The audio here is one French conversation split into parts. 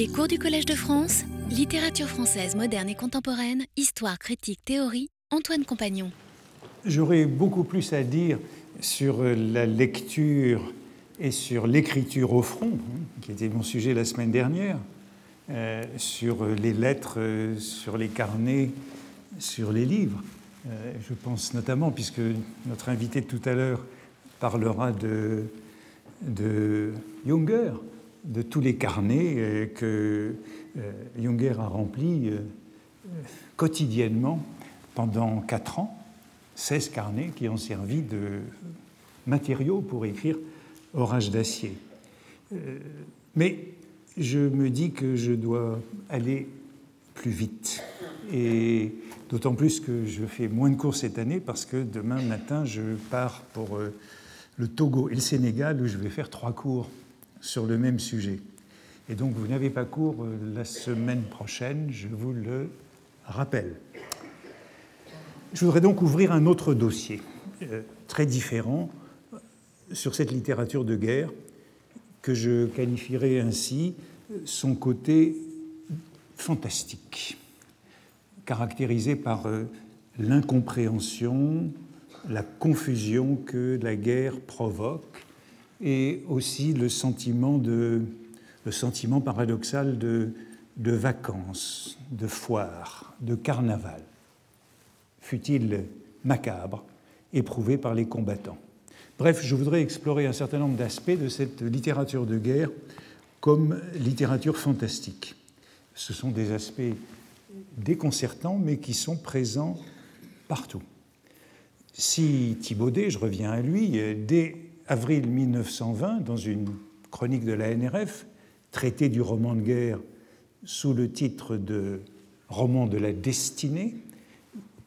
Les cours du Collège de France, littérature française moderne et contemporaine, histoire, critique, théorie, Antoine Compagnon. J'aurais beaucoup plus à dire sur la lecture et sur l'écriture au front, hein, qui était mon sujet la semaine dernière, euh, sur les lettres, euh, sur les carnets, sur les livres. Euh, je pense notamment, puisque notre invité tout à l'heure parlera de, de Junger, de tous les carnets que Junger a remplis quotidiennement pendant quatre ans, 16 carnets qui ont servi de matériaux pour écrire Orage d'acier. mais je me dis que je dois aller plus vite. Et d'autant plus que je fais moins de cours cette année parce que demain matin, je pars pour euh, le Togo et le Sénégal où je vais faire trois cours sur le même sujet. Et donc, vous n'avez pas cours euh, la semaine prochaine, je vous le rappelle. Je voudrais donc ouvrir un autre dossier, euh, très différent, sur cette littérature de guerre, que je qualifierais ainsi son côté fantastique, caractérisé par euh, l'incompréhension, la confusion que la guerre provoque et aussi le sentiment, de, le sentiment paradoxal de, vacances, de foire, de carnaval, fut-il macabre, éprouvé par les combattants. Bref, je voudrais explorer un certain nombre d'aspects de cette littérature de guerre comme littérature fantastique. Ce sont des aspects déconcertants, mais qui sont présents partout. Si Thibaudet, je reviens à lui, dès avril 1920, dans une chronique de la NRF, traité du roman de guerre sous le titre de Roman de la destinée,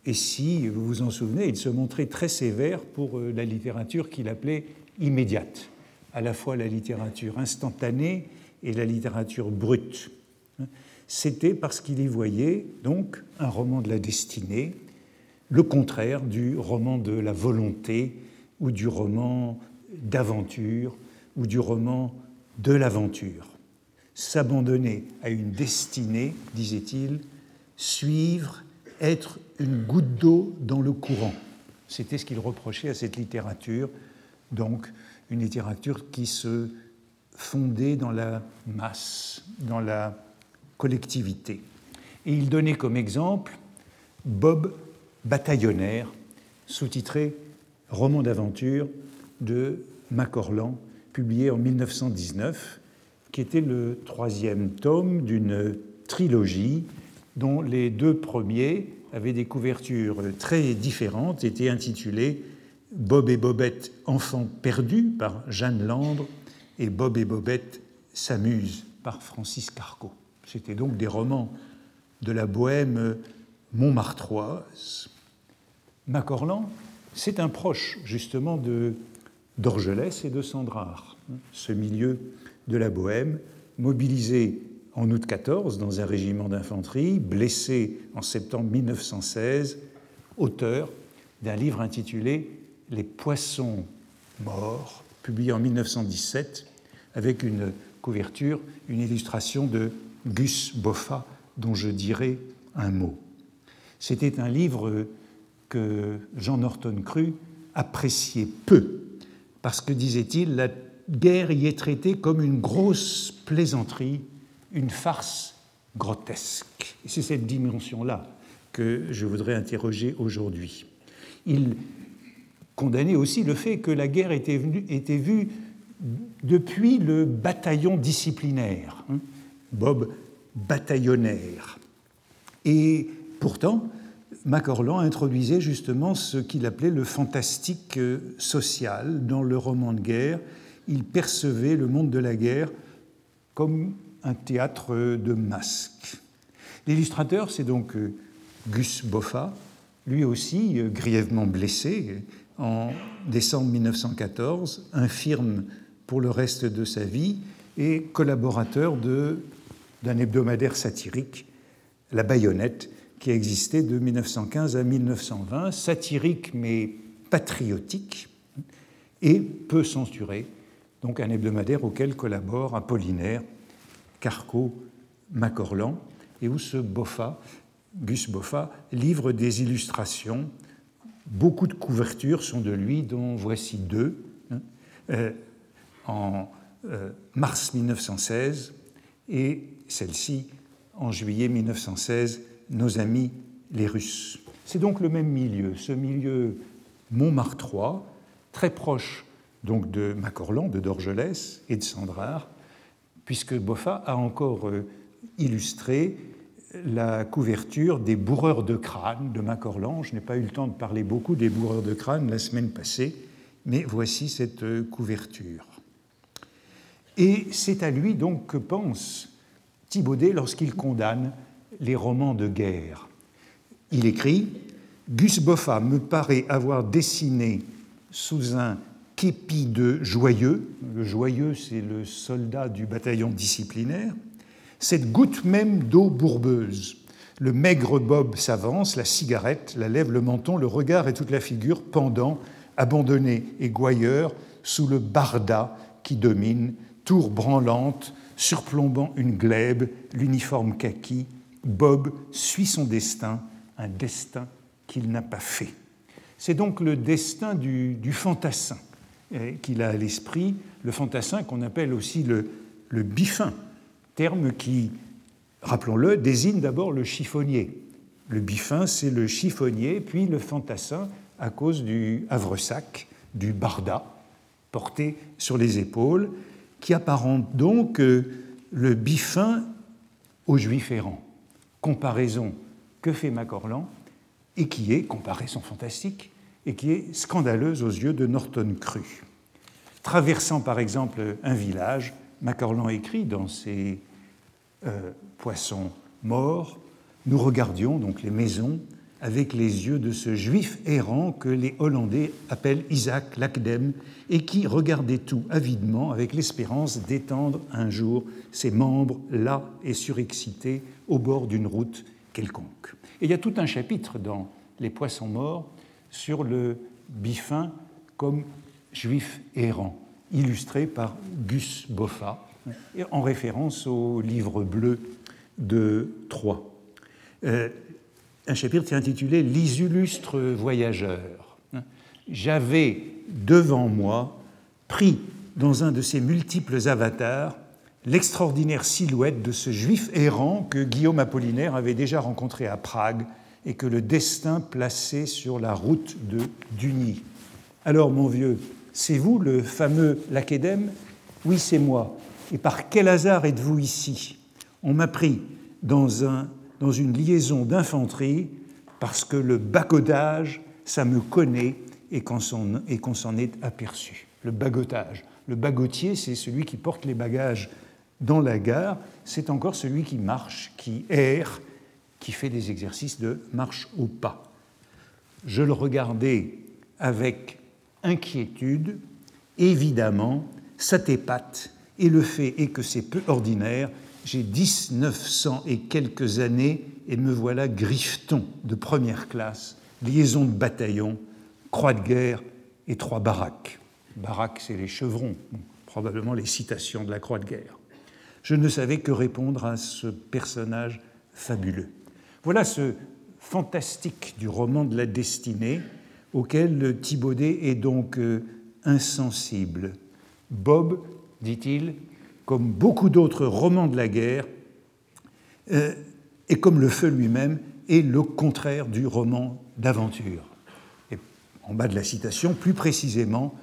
et si vous vous en souvenez, il se montrait très sévère pour euh, la littérature qu'il appelait immédiate, à la fois la littérature instantanée et la littérature brute. C'était parce qu'il y voyait donc un roman de la destinée, le contraire du roman de la volonté ou du roman d'aventure ou du roman de l'aventure. S'abandonner à une destinée, disait-il, suivre, être une goutte d'eau dans le courant. C'était ce qu'il reprochait à cette littérature, donc une littérature qui se fondée dans la masse, dans la collectivité. Et il donnait comme exemple Bob Bataillonnaire, sous-titré Roman d'aventure de Macorlan, publié en 1919, qui était le troisième tome d'une trilogie dont les deux premiers avaient des couvertures très différentes, étaient intitulés Bob et Bobette, enfants perdus par Jeanne Landre et Bob et Bobette s'amusent par Francis Carco. C'était donc des romans de la bohème montmartroise. Macorlan, c'est un proche justement de d'Orgelès et de Sandrard, ce milieu de la bohème, mobilisé en août 14 dans un régiment d'infanterie, blessé en septembre 1916, auteur d'un livre intitulé Les poissons morts publié en 1917 avec une couverture, une illustration de Gus Boffa, dont je dirai un mot. C'était un livre que Jean Norton Cru appréciait peu, parce que, disait-il, la guerre y est traitée comme une grosse plaisanterie, une farce grotesque. C'est cette dimension-là que je voudrais interroger aujourd'hui. Il condamner aussi le fait que la guerre était, était vue depuis le bataillon disciplinaire, hein, Bob bataillonnaire. Et pourtant, Macorlan introduisait justement ce qu'il appelait le fantastique euh, social dans le roman de guerre. Il percevait le monde de la guerre comme un théâtre de masques. L'illustrateur, c'est donc euh, Gus Boffa, lui aussi euh, grièvement blessé, en décembre 1914, infirme pour le reste de sa vie et collaborateur d'un hebdomadaire satirique, La Baïonnette, qui a existé de 1915 à 1920, satirique mais patriotique et peu censuré, donc un hebdomadaire auquel collaborent Apollinaire, Carco Macorlan et où ce Boffa, Gus Boffa, livre des illustrations. Beaucoup de couvertures sont de lui, dont voici deux. Hein, euh, en euh, mars 1916 et celle-ci en juillet 1916, Nos amis les Russes. C'est donc le même milieu, ce milieu Montmartrois, très proche donc de Macorlan, de Dorgelès et de Sandrard, puisque Boffa a encore euh, illustré la couverture des bourreurs de crâne de Macorlan. Je n'ai pas eu le temps de parler beaucoup des bourreurs de crâne la semaine passée, mais voici cette euh, couverture. Et c'est à lui donc que pense Thibaudet lorsqu'il condamne les romans de guerre. Il écrit Gus Boffa me paraît avoir dessiné sous un képi de joyeux, le joyeux c'est le soldat du bataillon disciplinaire, cette goutte même d'eau bourbeuse. Le maigre Bob s'avance, la cigarette, la lèvre, le menton, le regard et toute la figure pendant, abandonné et gouailleur, sous le barda qui domine, tour branlante, surplombant une glèbe, l'uniforme kaki. Bob suit son destin, un destin qu'il n'a pas fait. C'est donc le destin du, fantassin eh, qu'il a à l'esprit, le fantassin qu'on appelle aussi le, le bifin, terme qui, rappelons-le, désigne d'abord le chiffonnier. Le bifin, c'est le chiffonnier, puis le fantassin à cause du havresac, du barda, porté sur les épaules, qui apparente donc euh, le bifin au juif errant. Comparaison que fait Macorlan et qui est, comparaison fantastique, et qui est scandaleuse aux yeux de Norton Cru. Traversant par exemple un village, Macorlan écrit dans ses euh, Poissons morts Nous regardions donc les maisons avec les yeux de ce juif errant que les Hollandais appellent Isaac Lacdem et qui regardait tout avidement avec l'espérance d'étendre un jour ses membres là et surexcités au bord d'une route quelconque. Et il y a tout un chapitre dans Les Poissons morts sur le bifin comme juif errant, illustré par Gus Boffa, en référence au livre bleu de Troyes. Euh, un chapitre qui est intitulé Les illustres voyageurs. J'avais devant moi, pris dans un de ces multiples avatars, l'extraordinaire silhouette de ce juif errant que Guillaume Apollinaire avait déjà rencontré à Prague et que le destin plaçait sur la route de Duny. Alors, mon vieux, c'est vous le fameux Lacédème? Oui, c'est moi. Et par quel hasard êtes-vous ici? On m'a pris dans un dans une liaison d'infanterie parce que le bagotage, ça me connaît et qu'on s'en est aperçu. Le bagotage. Le bagotier, c'est celui qui porte les bagages dans la gare, c'est encore celui qui marche, qui erre, qui fait des exercices de marche au pas. Je le regardais avec inquiétude, évidemment, ça t'épate, et le fait est que c'est peu ordinaire j'ai 1900 et quelques années et me voilà griffeton de première classe, liaison de bataillon, croix de guerre et trois baraques. Baraques, c'est les chevrons, probablement les citations de la croix de guerre. Je ne savais que répondre à ce personnage fabuleux. Voilà ce fantastique du roman de la destinée auquel Thibaudet est donc euh, insensible. Bob, dit-il, comme beaucoup d'autres romans de la guerre, euh, et comme le feu lui-même, est le contraire du roman d'aventure. En bas de la citation, plus précisément,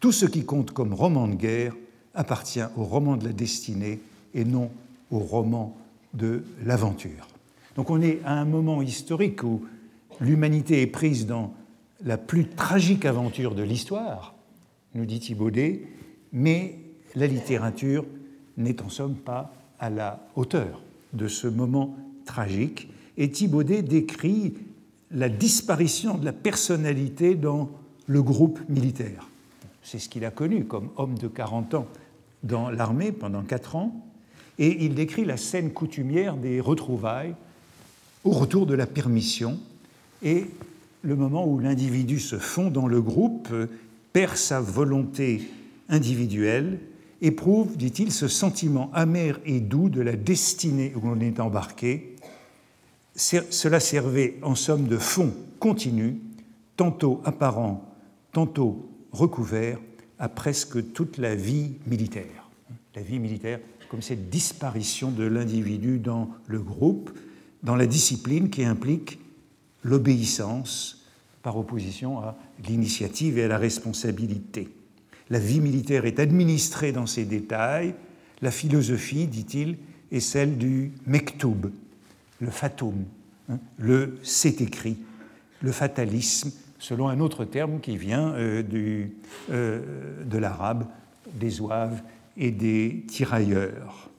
tout ce qui compte comme roman de guerre appartient au roman de la destinée et non au roman de l'aventure. Donc on est à un moment historique où l'humanité est prise dans la plus tragique aventure de l'histoire, nous dit Thibaudet, mais la littérature n'est en somme pas à la hauteur de ce moment tragique. Et Thibaudet décrit la disparition de la personnalité dans le groupe militaire. C'est ce qu'il a connu comme homme de 40 ans dans l'armée pendant 4 ans. Et il décrit la scène coutumière des retrouvailles au retour de la permission et le moment où l'individu se fond dans le groupe, perd sa volonté individuelle éprouve, dit-il, ce sentiment amer et doux de la destinée où l'on est embarqué. Cela servait en somme de fond continu, tantôt apparent, tantôt recouvert, à presque toute la vie militaire. La vie militaire comme cette disparition de l'individu dans le groupe, dans la discipline qui implique l'obéissance par opposition à l'initiative et à la responsabilité. La vie militaire est administrée dans ses détails. La philosophie, dit-il, est celle du mektoub, le fatum, hein, le c'est écrit, le fatalisme, selon un autre terme qui vient euh, du, euh, de l'arabe, des ouaves et des tirailleurs.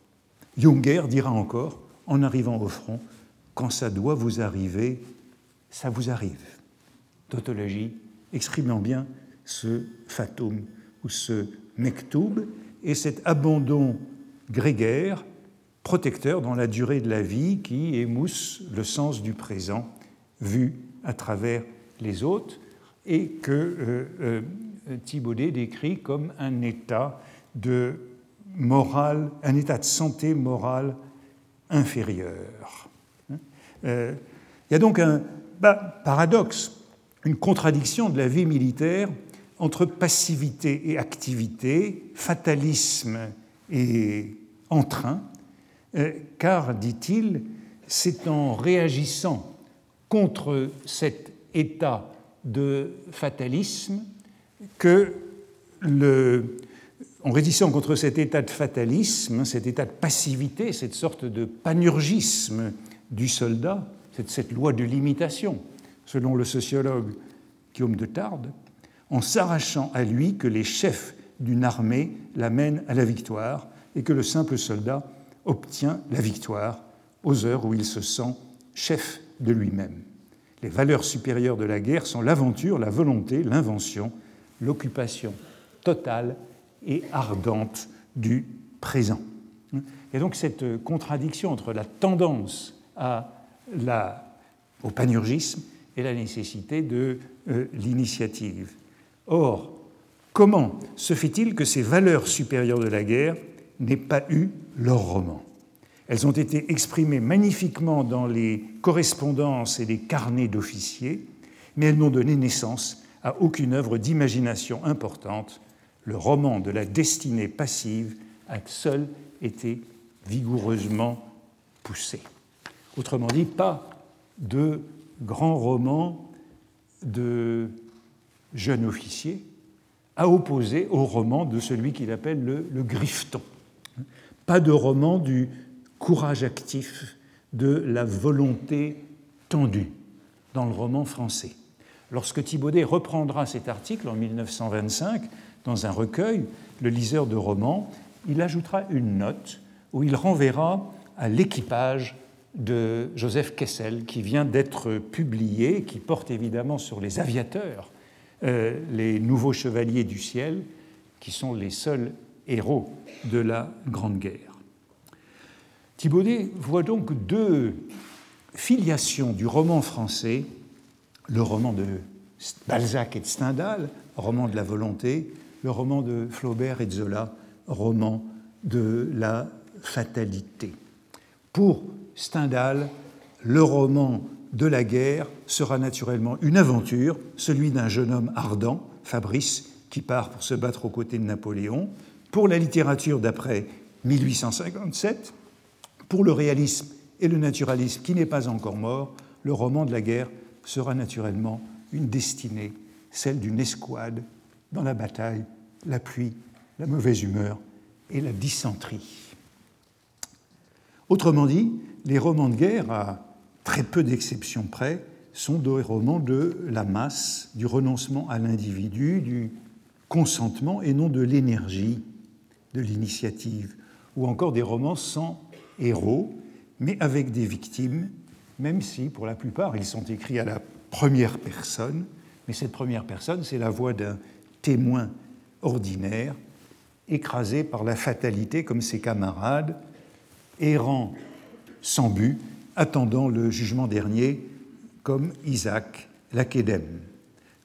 Junger dira encore, en arrivant au front, quand ça doit vous arriver, ça vous arrive. Tautologie exprimant bien ce fatum ou ce mektoub et cet abandon grégaire, protecteur dans la durée de la vie qui émousse le sens du présent vu à travers les autres et que euh, euh, Thibaudet décrit comme un état de morale, un état de santé morale inférieur. Euh, il y a donc un bah, paradoxe, une contradiction de la vie militaire entre passivité et activité, fatalisme et entrain, euh, car, dit-il, c'est en réagissant contre cet état de fatalisme que le, en résistant contre cet état de fatalisme, cet état de passivité, cette sorte de panurgisme du soldat, cette, loi de l'imitation, selon le sociologue Guillaume de Tarbes, en s'arrachant à lui que les chefs d'une armée l'amènent à la victoire et que le simple soldat obtient la victoire aux heures où il se sent chef de lui-même. Les valeurs supérieures de la guerre sont l'aventure, la volonté, l'invention, l'occupation totale et ardente du présent. Et donc cette contradiction entre la tendance au panurgisme et la nécessité de euh, l'initiative. Or, comment se fait-il que ces valeurs supérieures de la guerre n'aient pas eu leur roman? Elles ont été exprimées magnifiquement dans les correspondances et les carnets d'officiers, mais elles n'ont donné naissance à aucune œuvre d'imagination importante. Le roman de la destinée passive a seul été vigoureusement poussé. Autrement dit, pas de grand roman de jeune officier, à opposer au roman de celui qu'il appelle le, le grifton. Pas de roman du courage actif, de la volonté tendue dans le roman français. Lorsque Thibaudet reprendra cet article en 1925 dans un recueil, Le liseur de romans, il ajoutera une note où il renverra à l'équipage de Joseph Kessel qui vient d'être publié, qui porte évidemment sur les aviateurs, euh, les nouveaux chevaliers du ciel, qui sont les seuls héros de la Grande Guerre. Thibaudet voit donc deux filiations du roman français, le roman de Balzac et de Stendhal, roman de la volonté, le roman de Flaubert et Zola, roman de la fatalité. Pour Stendhal, le roman de la guerre sera naturellement une aventure, celui d'un jeune homme ardent, Fabrice, qui part pour se battre aux côtés de Napoléon. Pour la littérature d'après 1857, pour le réalisme et le naturalisme qui n'est pas encore mort, le roman de la guerre sera naturellement une destinée, celle d'une escouade dans la bataille, la pluie, la mauvaise humeur et la dysenterie. Autrement dit, les romans de guerre, à très peu d'exceptions près, sont des romans de la masse, du renoncement à l'individu, du consentement et non de l'énergie, de l'initiative, ou encore des romans sans héros, mais avec des victimes, même si pour la plupart ils sont écrits à la première personne, mais cette première personne, c'est la voix d'un témoin ordinaire, écrasé par la fatalité comme ses camarades, errant sans but, attendant le jugement dernier, comme Isaac l'Achédème.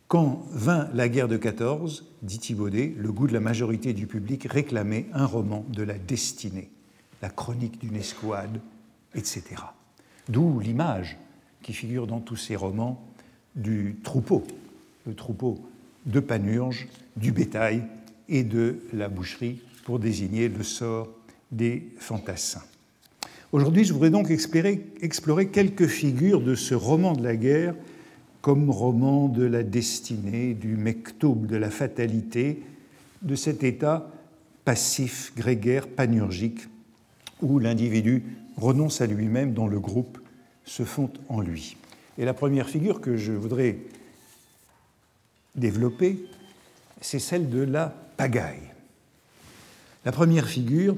Quand vint la guerre de 14, dit Thibaudet, le goût de la majorité du public réclamait un roman de la destinée, la chronique d'une escouade, etc. D'où l'image qui figure dans tous ces romans du troupeau, le troupeau de Panurge, du bétail et de la boucherie pour désigner le sort des fantassins. Aujourd'hui, je voudrais donc explorer, quelques figures de ce roman de la guerre comme roman de la destinée, du mektoub, de la fatalité, de cet état passif, grégaire, panurgique, où l'individu renonce à lui-même, dont le groupe se fond en lui. Et la première figure que je voudrais développer, c'est celle de la pagaille. La première figure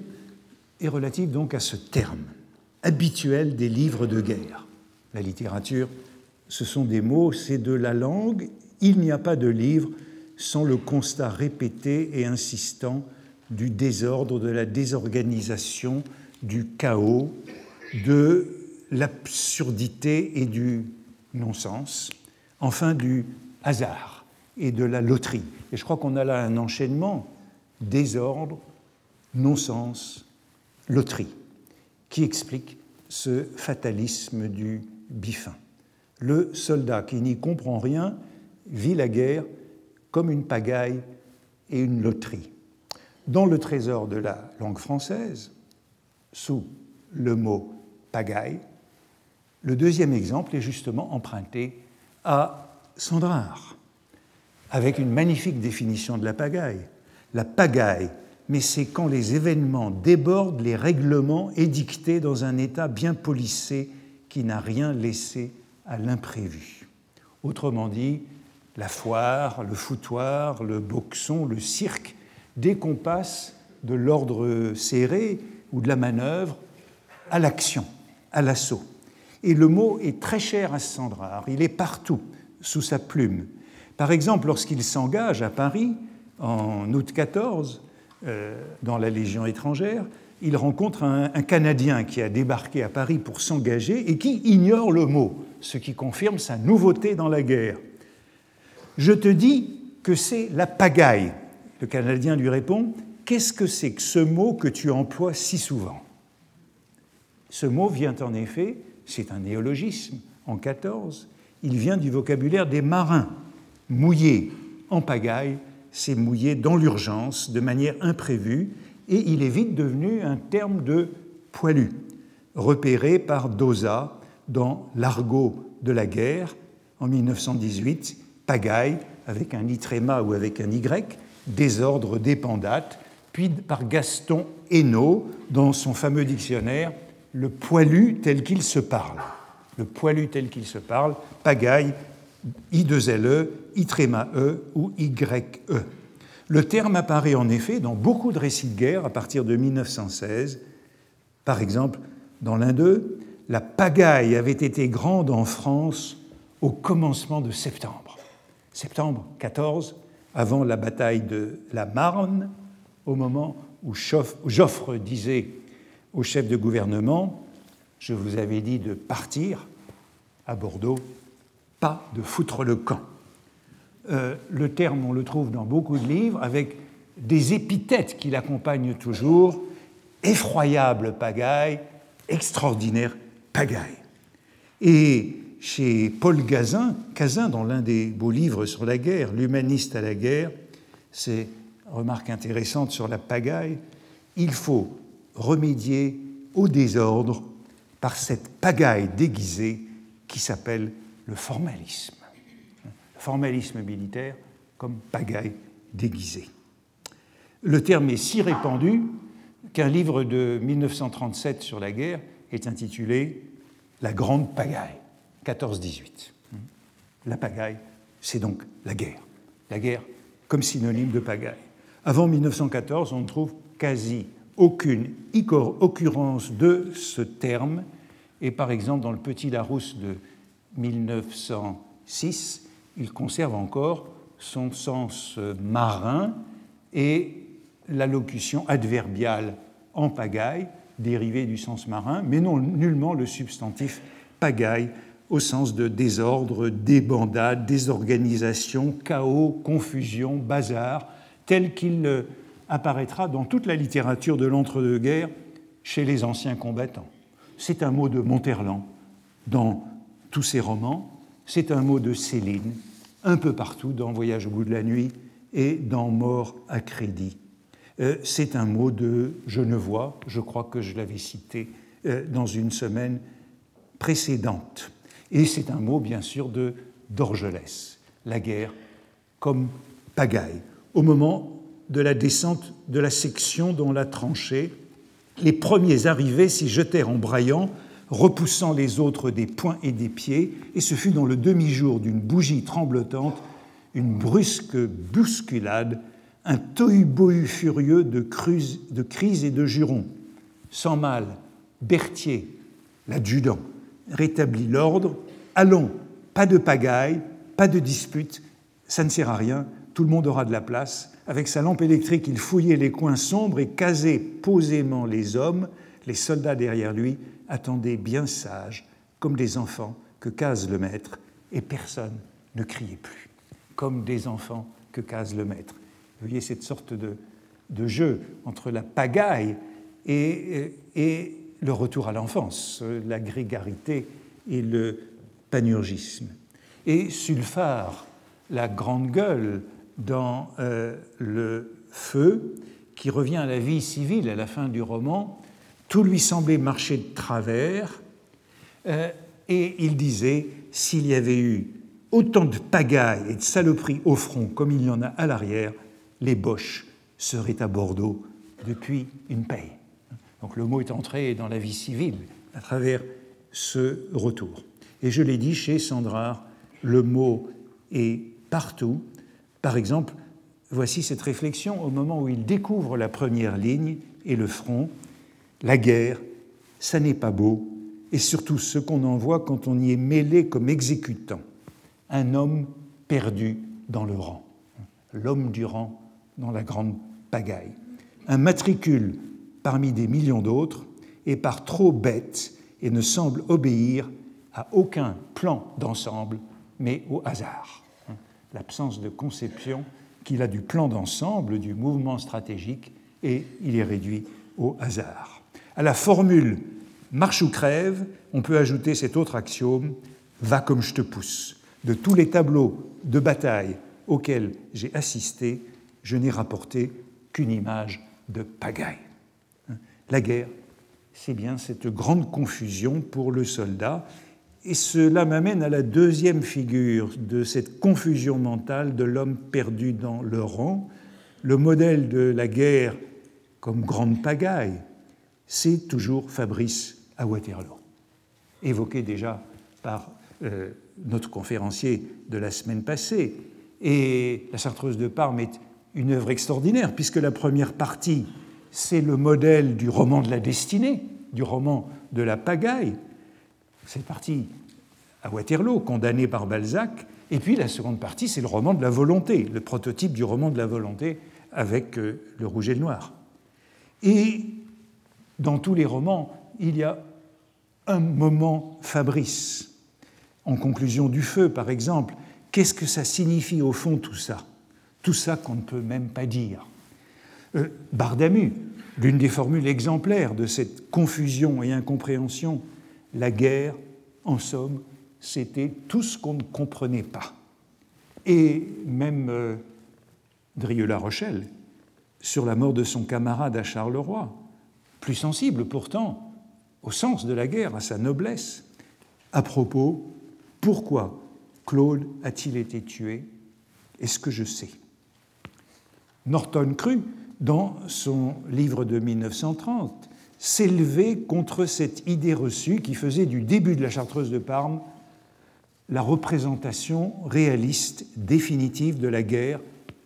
est relative donc à ce terme habituel des livres de guerre. La littérature, ce sont des mots, c'est de la langue. Il n'y a pas de livre sans le constat répété et insistant du désordre, de la désorganisation, du chaos, de l'absurdité et du non-sens, enfin du hasard et de la loterie. Et je crois qu'on a là un enchaînement désordre, non-sens, loterie, qui explique ce fatalisme du bifin. Le soldat qui n'y comprend rien vit la guerre comme une pagaille et une loterie. Dans le trésor de la langue française, sous le mot pagaille, le deuxième exemple est justement emprunté à Sandrard, avec une magnifique définition de la pagaille. La pagaille, mais c'est quand les événements débordent les règlements édictés dans un État bien polissé qui n'a rien laissé à l'imprévu. Autrement dit, la foire, le foutoir, le boxon, le cirque, dès qu'on passe de l'ordre serré ou de la manœuvre à l'action, à l'assaut. Et le mot est très cher à Sandrard, il est partout, sous sa plume. Par exemple, lorsqu'il s'engage à Paris, en août 14, euh, dans la Légion étrangère, il rencontre un, Canadien qui a débarqué à Paris pour s'engager et qui ignore le mot, ce qui confirme sa nouveauté dans la guerre. Je te dis que c'est la pagaille. Le Canadien lui répond Qu'est-ce que c'est que ce mot que tu emploies si souvent? Ce mot vient en effet c'est un néologisme en 14, il vient du vocabulaire des marins. Mouillé en pagaille, c'est mouillé dans l'urgence, de manière imprévue, et il est vite devenu un terme de poilu, repéré par Dosa dans l'argot de la guerre en 1918, pagaille avec un itréma ou avec un y, désordre dépendate, puis par Gaston Hainaut dans son fameux dictionnaire le poilu tel qu'il se parle. Le poilu tel qu'il se parle, pagaille, I2LE, I-E ou YE. Le terme apparaît en effet dans beaucoup de récits de guerre à partir de 1916. Par exemple, dans l'un d'eux, la pagaille avait été grande en France au commencement de septembre. Septembre 14, avant la bataille de la Marne, au moment où Joffre disait au chef de gouvernement, je vous avais dit de partir à Bordeaux, pas de foutre le camp. Euh, le terme, on le trouve dans beaucoup de livres, avec des épithètes qui l'accompagnent toujours, effroyable pagaille, extraordinaire pagaille. Et chez Paul Gazin, Cazin, dans l'un des beaux livres sur la guerre, L'humaniste à la guerre, c'est remarque intéressante sur la pagaille, il faut remédier au désordre par cette pagaille déguisée qui s'appelle le formalisme. Formalisme militaire comme pagaille déguisée. Le terme est si répandu qu'un livre de 1937 sur la guerre est intitulé La Grande Pagaille, 14-18. La pagaille, c'est donc la guerre. La guerre comme synonyme de pagaille. Avant 1914, on ne trouve quasi aucune occurrence de ce terme. Et par exemple, dans le Petit Larousse de 1906, il conserve encore son sens marin et l'allocution adverbiale en pagaille, dérivée du sens marin, mais non nullement le substantif pagaille au sens de désordre, débandade, désorganisation, chaos, confusion, bazar, tel qu'il apparaîtra dans toute la littérature de l'entre-deux-guerres chez les anciens combattants. C'est un mot de Monterland dans tous ses romans, c'est un mot de Céline un peu partout dans Voyage au bout de la nuit et dans Mort à crédit. Euh, c'est un mot de Genevois, je crois que je l'avais cité euh, dans une semaine précédente. Et c'est un mot, bien sûr, de d'Orgelès, la guerre comme pagaille. Au moment de la descente de la section dont la tranchée, les premiers arrivés s'y jetèrent en braillant, repoussant les autres des poings et des pieds, et ce fut dans le demi-jour d'une bougie tremblotante, une brusque bousculade, un tohu-bohu furieux de, de crises et de jurons. Sans mal, Berthier, l'adjudant, rétablit l'ordre. Allons, pas de pagaille, pas de dispute, ça ne sert à rien, tout le monde aura de la place. Avec sa lampe électrique, il fouillait les coins sombres et casait posément les hommes. Les soldats derrière lui attendaient bien sages, comme des enfants que case le maître, et personne ne criait plus, comme des enfants que case le maître. Vous voyez cette sorte de, de jeu entre la pagaille et, et le retour à l'enfance, la grégarité et le panurgisme. Et Sulfare, la grande gueule dans euh, Le Feu, qui revient à la vie civile à la fin du roman, tout lui semblait marcher de travers, euh, et il disait, s'il y avait eu autant de pagailles et de saloperies au front comme il y en a à l'arrière, les Boches seraient à Bordeaux depuis une paix. Donc le mot est entré dans la vie civile à travers ce retour. Et je l'ai dit chez Sandrard, le mot est partout. Par exemple, voici cette réflexion au moment où il découvre la première ligne et le front. La guerre, ça n'est pas beau, et surtout ce qu'on en voit quand on y est mêlé comme exécutant. Un homme perdu dans le rang, l'homme du rang dans la grande pagaille. Un matricule parmi des millions d'autres est par trop bête et ne semble obéir à aucun plan d'ensemble, mais au hasard. L'absence de conception qu'il a du plan d'ensemble, du mouvement stratégique, et il est réduit au hasard. À la formule marche ou crève, on peut ajouter cet autre axiome va comme je te pousse. De tous les tableaux de bataille auxquels j'ai assisté, je n'ai rapporté qu'une image de pagaille. La guerre, c'est bien cette grande confusion pour le soldat. Et cela m'amène à la deuxième figure de cette confusion mentale de l'homme perdu dans le rang. Le modèle de la guerre comme grande pagaille, c'est toujours Fabrice à Waterloo, évoqué déjà par euh, notre conférencier de la semaine passée. Et La Chartreuse de Parme est une œuvre extraordinaire, puisque la première partie c'est le modèle du roman de la destinée, du roman de la pagaille. C'est parti à Waterloo, condamné par Balzac. Et puis la seconde partie, c'est le roman de la volonté, le prototype du roman de la volonté avec euh, le rouge et le noir. Et dans tous les romans, il y a un moment Fabrice. En conclusion du feu, par exemple, qu'est-ce que ça signifie au fond tout ça? Tout ça qu'on ne peut même pas dire. Euh, Bardamu, l'une des formules exemplaires de cette confusion et incompréhension, la guerre, en somme, c'était tout ce qu'on ne comprenait pas. Et même euh, Drieux-La Rochelle, sur la mort de son camarade à Charleroi, plus sensible pourtant au sens de la guerre, à sa noblesse, à propos, pourquoi Claude a-t-il été tué? Est-ce que je sais? Norton crut dans son livre de 1930, s'élever contre cette idée reçue qui faisait du début de la Chartreuse de Parme la représentation réaliste définitive de la guerre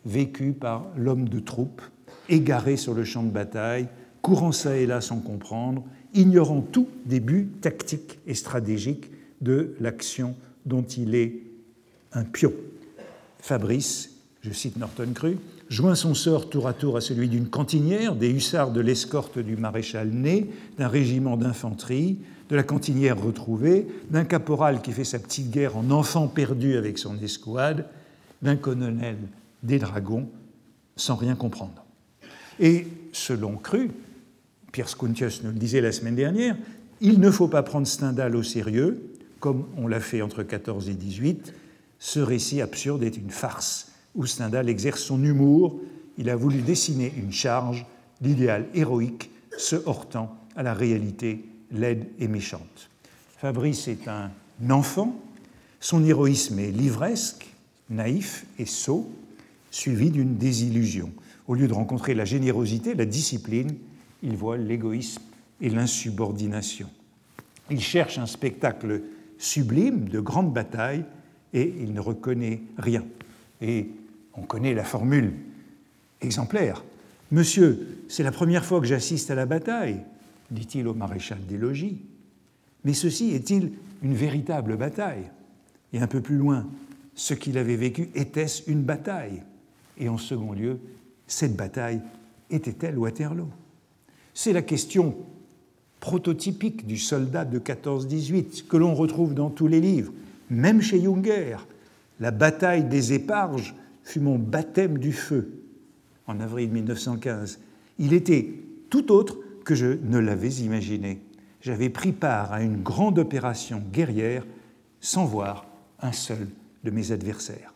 vécue par l'homme de troupe, égaré sur le champ de bataille, courant ça et là sans comprendre, ignorant tout début tactique et stratégique de l'action dont il est un pion. Fabrice, je cite Norton Cru, joint son sort tour à tour à celui d'une cantinière, des hussards de l'escorte du maréchal Ney, d'un régiment d'infanterie, de la cantinière retrouvée, d'un caporal qui fait sa petite guerre en enfant perdu avec son escouade, d'un colonel des dragons sans rien comprendre. Et selon Cru, Pierre Scountius nous le disait la semaine dernière, il ne faut pas prendre Stendhal au sérieux, comme on l'a fait entre 14 et 18. Ce récit absurde est une farce où Stendhal exerce son humour. Il a voulu dessiner une charge d'idéal héroïque se heurtant à la réalité laide et méchante. Fabrice est un enfant, son héroïsme est livresque, naïf et sot, suivi d'une désillusion. Au lieu de rencontrer la générosité, la discipline, il voit l'égoïsme et l'insubordination. Il cherche un spectacle sublime de grandes batailles et il ne reconnaît rien. Et on connaît la formule exemplaire. Monsieur, c'est la première fois que j'assiste à la bataille, dit-il au maréchal des logis. Mais ceci est-il une véritable bataille? Et un peu plus loin, ce qu'il avait vécu était-ce une bataille? Et en second lieu, cette bataille était-elle Waterloo? C'est la question prototypique du soldat de 14-18 que l'on retrouve dans tous les livres, même chez Junger. La bataille des éparges fut mon baptême du feu en avril 1915. Il était tout autre que je ne l'avais imaginé. J'avais pris part à une grande opération guerrière sans voir un seul de mes adversaires.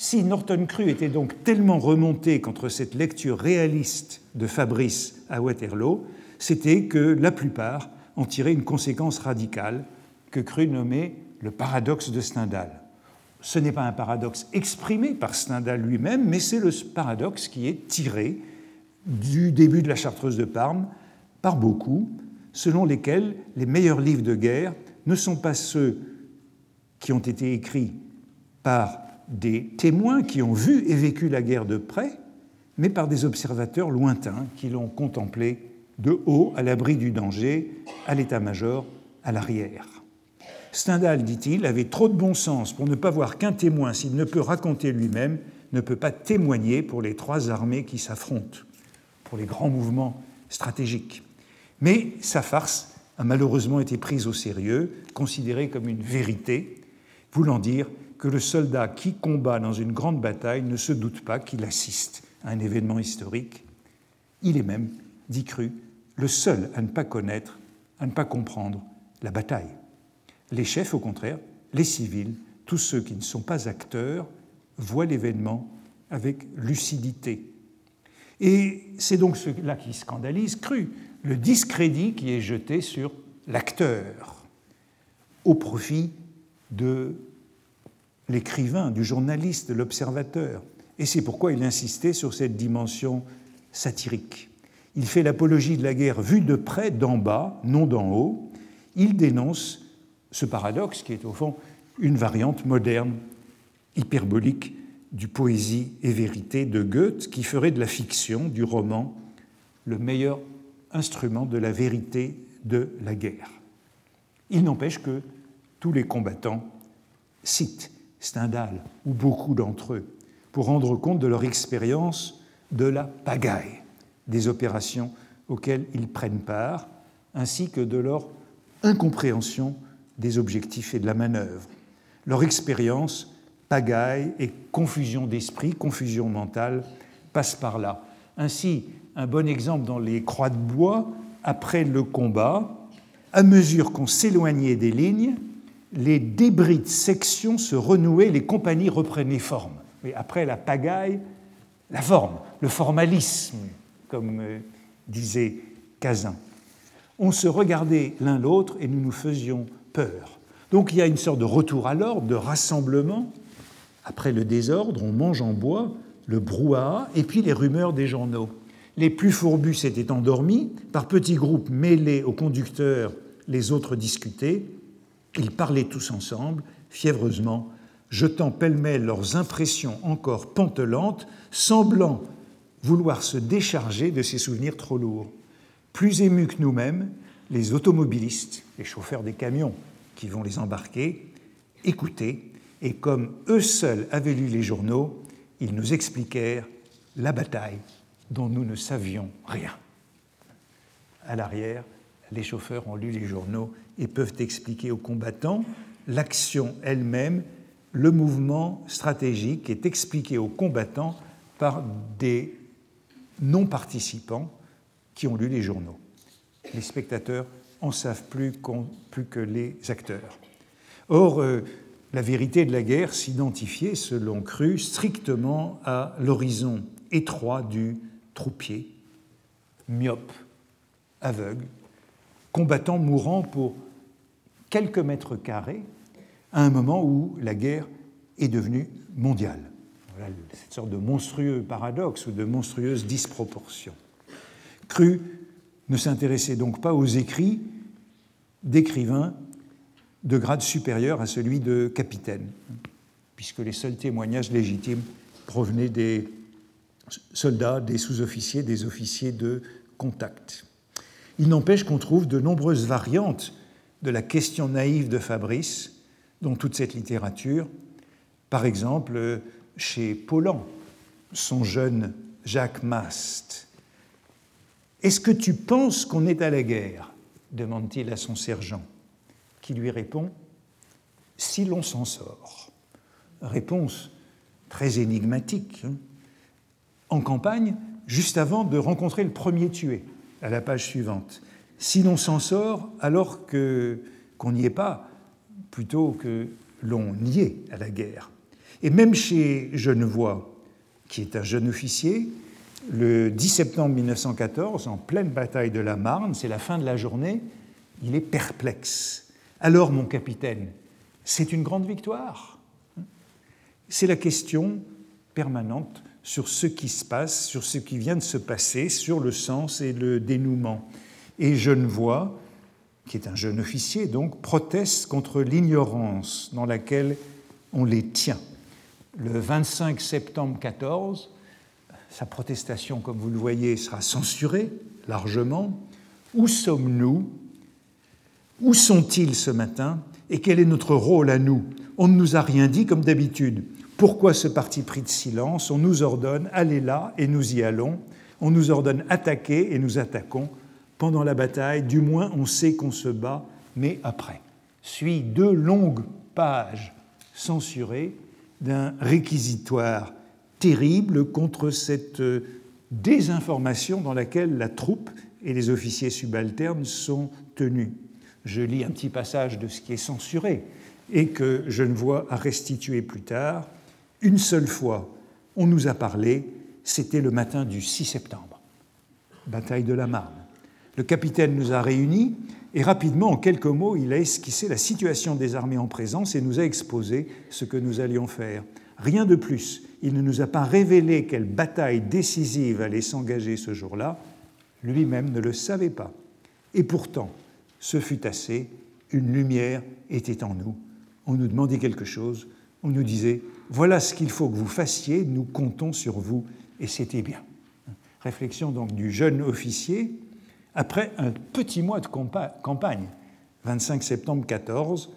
Si Norton Cru était donc tellement remonté contre cette lecture réaliste de Fabrice à Waterloo, c'était que la plupart en tiraient une conséquence radicale que Cru nommait le paradoxe de Stendhal. Ce n'est pas un paradoxe exprimé par Stendhal lui-même, mais c'est le paradoxe qui est tiré du début de la Chartreuse de Parme par beaucoup, selon lesquels les meilleurs livres de guerre ne sont pas ceux qui ont été écrits par des témoins qui ont vu et vécu la guerre de près, mais par des observateurs lointains qui l'ont contemplée de haut, à l'abri du danger, à l'état-major, à l'arrière. Stendhal, dit-il, avait trop de bon sens pour ne pas voir qu'un témoin, s'il ne peut raconter lui-même, ne peut pas témoigner pour les trois armées qui s'affrontent, pour les grands mouvements stratégiques. Mais sa farce a malheureusement été prise au sérieux, considérée comme une vérité, voulant dire que le soldat qui combat dans une grande bataille ne se doute pas qu'il assiste à un événement historique. Il est même, dit Cru, le seul à ne pas connaître, à ne pas comprendre la bataille. Les chefs, au contraire, les civils, tous ceux qui ne sont pas acteurs, voient l'événement avec lucidité. Et c'est donc cela qui scandalise Cru, le discrédit qui est jeté sur l'acteur au profit de l'écrivain, du journaliste, l'observateur. Et c'est pourquoi il insistait sur cette dimension satirique. Il fait l'apologie de la guerre vue de près, d'en bas, non d'en haut. Il dénonce ce paradoxe qui est au fond une variante moderne, hyperbolique du poésie et vérité de Goethe, qui ferait de la fiction, du roman, le meilleur instrument de la vérité de la guerre. Il n'empêche que tous les combattants citent Stendhal, ou beaucoup d'entre eux, pour rendre compte de leur expérience de la pagaille, des opérations auxquelles ils prennent part, ainsi que de leur incompréhension des objectifs et de la manœuvre. Leur expérience, pagaille et confusion d'esprit, confusion mentale, passe par là. Ainsi, un bon exemple dans les croix de bois, après le combat, à mesure qu'on s'éloignait des lignes, les débris de sections se renouaient, les compagnies reprenaient forme. Mais après la pagaille, la forme, le formalisme, comme euh, disait Cazin. On se regardait l'un l'autre et nous nous faisions peur. Donc il y a une sorte de retour à l'ordre, de rassemblement. Après le désordre, on mange en bois le brouhaha et puis les rumeurs des journaux. Les plus fourbus s'étaient endormis, par petits groupes mêlés aux conducteurs, les autres discutaient. Ils parlaient tous ensemble, fiévreusement, jetant pêle-mêle leurs impressions encore pantelantes, semblant vouloir se décharger de ces souvenirs trop lourds. Plus émus que nous-mêmes, les automobilistes, les chauffeurs des camions qui vont les embarquer, écoutaient, et comme eux seuls avaient lu les journaux, ils nous expliquèrent la bataille dont nous ne savions rien. À l'arrière, les chauffeurs ont lu les journaux et peuvent expliquer aux combattants l'action elle-même, le mouvement stratégique est expliqué aux combattants par des non-participants qui ont lu les journaux. Les spectateurs en savent plus, que les acteurs. Or, euh, la vérité de la guerre s'identifiait, selon Cru, strictement à l'horizon étroit du troupier, myope, aveugle, combattant mourant pour quelques mètres carrés à un moment où la guerre est devenue mondiale. Voilà cette sorte de monstrueux paradoxe ou de monstrueuse disproportion. Cru ne s'intéressait donc pas aux écrits d'écrivains de grade supérieur à celui de capitaine, puisque les seuls témoignages légitimes provenaient des soldats, des sous-officiers, des officiers de contact. Il n'empêche qu'on trouve de nombreuses variantes de la question naïve de Fabrice dans toute cette littérature. Par exemple, chez Paulan, son jeune Jacques Mast. Est-ce que tu penses qu'on est à la guerre? demande-t-il à son sergent, qui lui répond Si l'on s'en sort. Réponse très énigmatique. En campagne, juste avant de rencontrer le premier tué à la page suivante. Si l'on s'en sort alors que qu'on n'y est pas, plutôt que l'on y est à la guerre. Et même chez Genevois, qui est un jeune officier, le 10 septembre 1914, en pleine bataille de la Marne, c'est la fin de la journée, il est perplexe. Alors, mon capitaine, c'est une grande victoire C'est la question permanente sur ce qui se passe, sur ce qui vient de se passer, sur le sens et le dénouement. Et Genevois, qui est un jeune officier, donc, proteste contre l'ignorance dans laquelle on les tient. Le 25 septembre 14, sa protestation, comme vous le voyez, sera censurée largement. Où sommes-nous? Où sont-ils ce matin? Et quel est notre rôle à nous? On ne nous a rien dit comme d'habitude. Pourquoi ce parti pris de silence? On nous ordonne allez là et nous y allons. On nous ordonne attaquer et nous attaquons. Pendant la bataille, du moins on sait qu'on se bat, mais après. Suit deux longues pages censurées d'un réquisitoire terrible contre cette désinformation dans laquelle la troupe et les officiers subalternes sont tenus. Je lis un petit passage de ce qui est censuré et que je ne vois à restituer plus tard. Une seule fois, on nous a parlé, c'était le matin du 6 septembre, bataille de la Marne. Le capitaine nous a réunis et rapidement, en quelques mots, il a esquissé la situation des armées en présence et nous a exposé ce que nous allions faire. Rien de plus. Il ne nous a pas révélé quelle bataille décisive allait s'engager ce jour-là. Lui-même ne le savait pas. Et pourtant, ce fut assez. Une lumière était en nous. On nous demandait quelque chose. On nous disait voilà ce qu'il faut que vous fassiez, nous comptons sur vous, et c'était bien. Réflexion donc du jeune officier, après un petit mois de campagne, 25 septembre 14,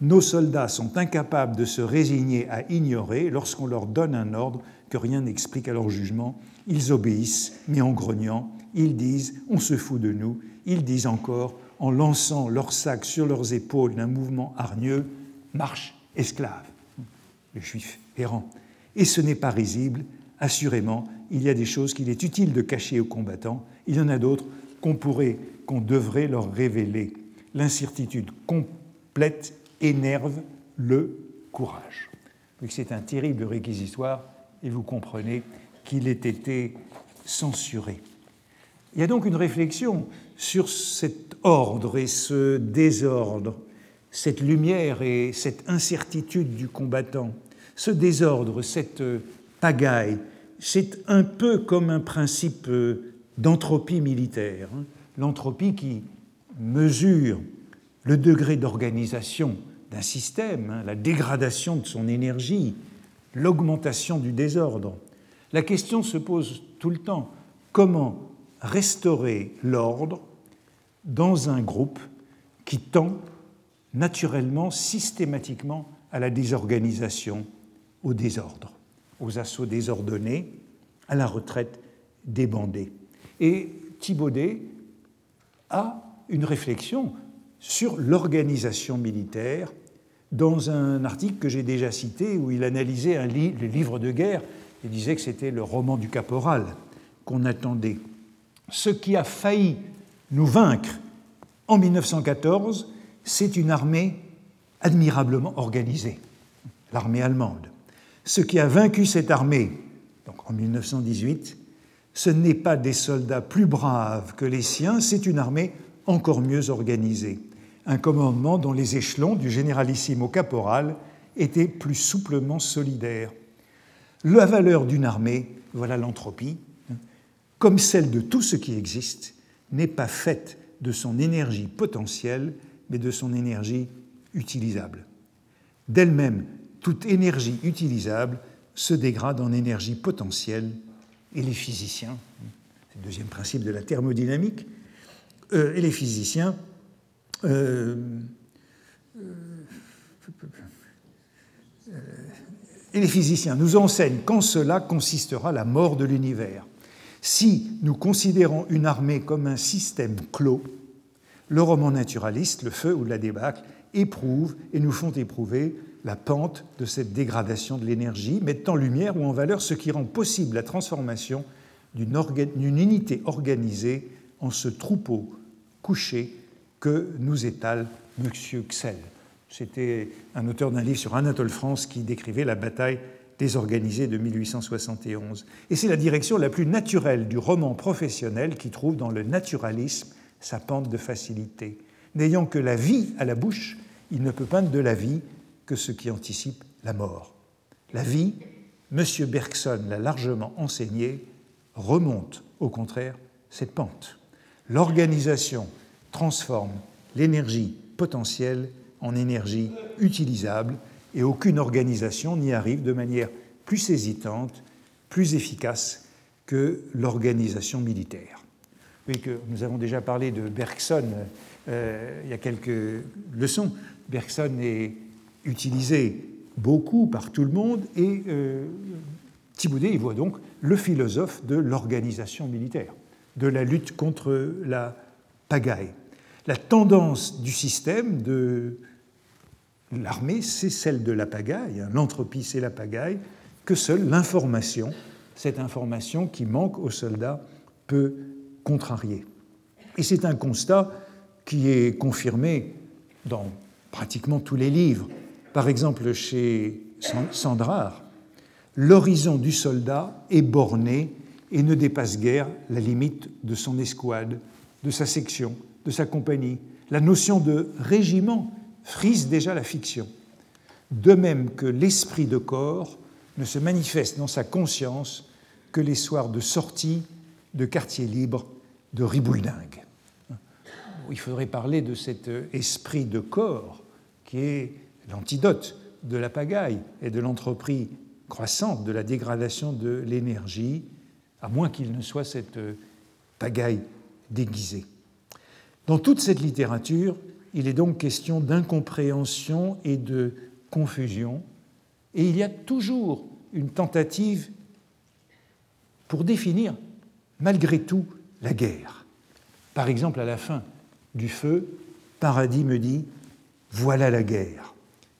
nos soldats sont incapables de se résigner à ignorer lorsqu'on leur donne un ordre que rien n'explique à leur jugement. Ils obéissent, mais en grognant. Ils disent On se fout de nous. Ils disent encore, en lançant leurs sacs sur leurs épaules d'un mouvement hargneux Marche, esclave le juif errant. Et ce n'est pas risible, assurément, il y a des choses qu'il est utile de cacher aux combattants, il y en a d'autres qu'on pourrait, qu'on devrait leur révéler. L'incertitude complète énerve le courage. C'est un terrible réquisitoire et vous comprenez qu'il ait été censuré. Il y a donc une réflexion sur cet ordre et ce désordre cette lumière et cette incertitude du combattant, ce désordre, cette pagaille, c'est un peu comme un principe d'entropie militaire. Hein. L'entropie qui mesure le degré d'organisation d'un système, hein, la dégradation de son énergie, l'augmentation du désordre. La question se pose tout le temps, comment restaurer l'ordre dans un groupe qui tend naturellement, systématiquement à la désorganisation, au désordre, aux assauts désordonnés, à la retraite débandée. Et Thibaudet a une réflexion sur l'organisation militaire dans un article que j'ai déjà cité où il analysait un le livre de guerre et disait que c'était le roman du caporal qu'on attendait. Ce qui a failli nous vaincre en 1914, c'est une armée admirablement organisée, l'armée allemande. Ce qui a vaincu cette armée, en 1918, ce n'est pas des soldats plus braves que les siens, c'est une armée encore mieux organisée. Un commandement dont les échelons, du généralissime au caporal, étaient plus souplement solidaires. La valeur d'une armée, voilà l'entropie, comme celle de tout ce qui existe, n'est pas faite de son énergie potentielle, mais de son énergie utilisable. D'elle-même, toute énergie utilisable se dégrade en énergie potentielle et les physiciens, c'est le deuxième principe de la thermodynamique, euh, et les physiciens euh, euh, et les physiciens nous enseignent qu'en cela consistera la mort de l'univers. Si nous considérons une armée comme un système clos, le roman naturaliste, le feu ou la débâcle, éprouvent et nous font éprouver la pente de cette dégradation de l'énergie, mettant en lumière ou en valeur ce qui rend possible la transformation d'une unité organisée en ce troupeau couché que nous étale M. Xel. C'était un auteur d'un livre sur Anatole France qui décrivait la bataille désorganisée de 1871. Et c'est la direction la plus naturelle du roman professionnel qui trouve dans le naturalisme sa pente de facilité. N'ayant que la vie à la bouche, il ne peut peindre de la vie que ce qui anticipe la mort. La vie, M. Bergson l'a largement enseigné, remonte au contraire cette pente. L'organisation transforme l'énergie potentielle en énergie utilisable et aucune organisation n'y arrive de manière plus hésitante, plus efficace que l'organisation militaire. Oui, que nous avons déjà parlé de Bergson euh, il y a quelques leçons. Bergson est utilisé beaucoup par tout le monde et euh, y voit donc le philosophe de l'organisation militaire, de la lutte contre la pagaille. La tendance du système de l'armée, c'est celle de la pagaille, hein. l'entropie, c'est la pagaille, que seule l'information, cette information qui manque aux soldats, peut contrarier. Et c'est un constat qui est confirmé dans pratiquement tous les livres. Par exemple, chez Sandrard, l'horizon du soldat est borné et ne dépasse guère la limite de son escouade, de sa section, de sa compagnie. La notion de régiment frise déjà la fiction, de même que l'esprit de corps ne se manifeste dans sa conscience que les soirs de sortie de quartier libre de Ribouldingue. Il faudrait parler de cet esprit de corps qui est l'antidote de la pagaille et de l'entreprise croissante de la dégradation de l'énergie, à moins qu'il ne soit cette pagaille déguisée. Dans toute cette littérature, il est donc question d'incompréhension et de confusion, et il y a toujours une tentative pour définir, malgré tout, la guerre. Par exemple, à la fin du feu, Paradis me dit Voilà la guerre.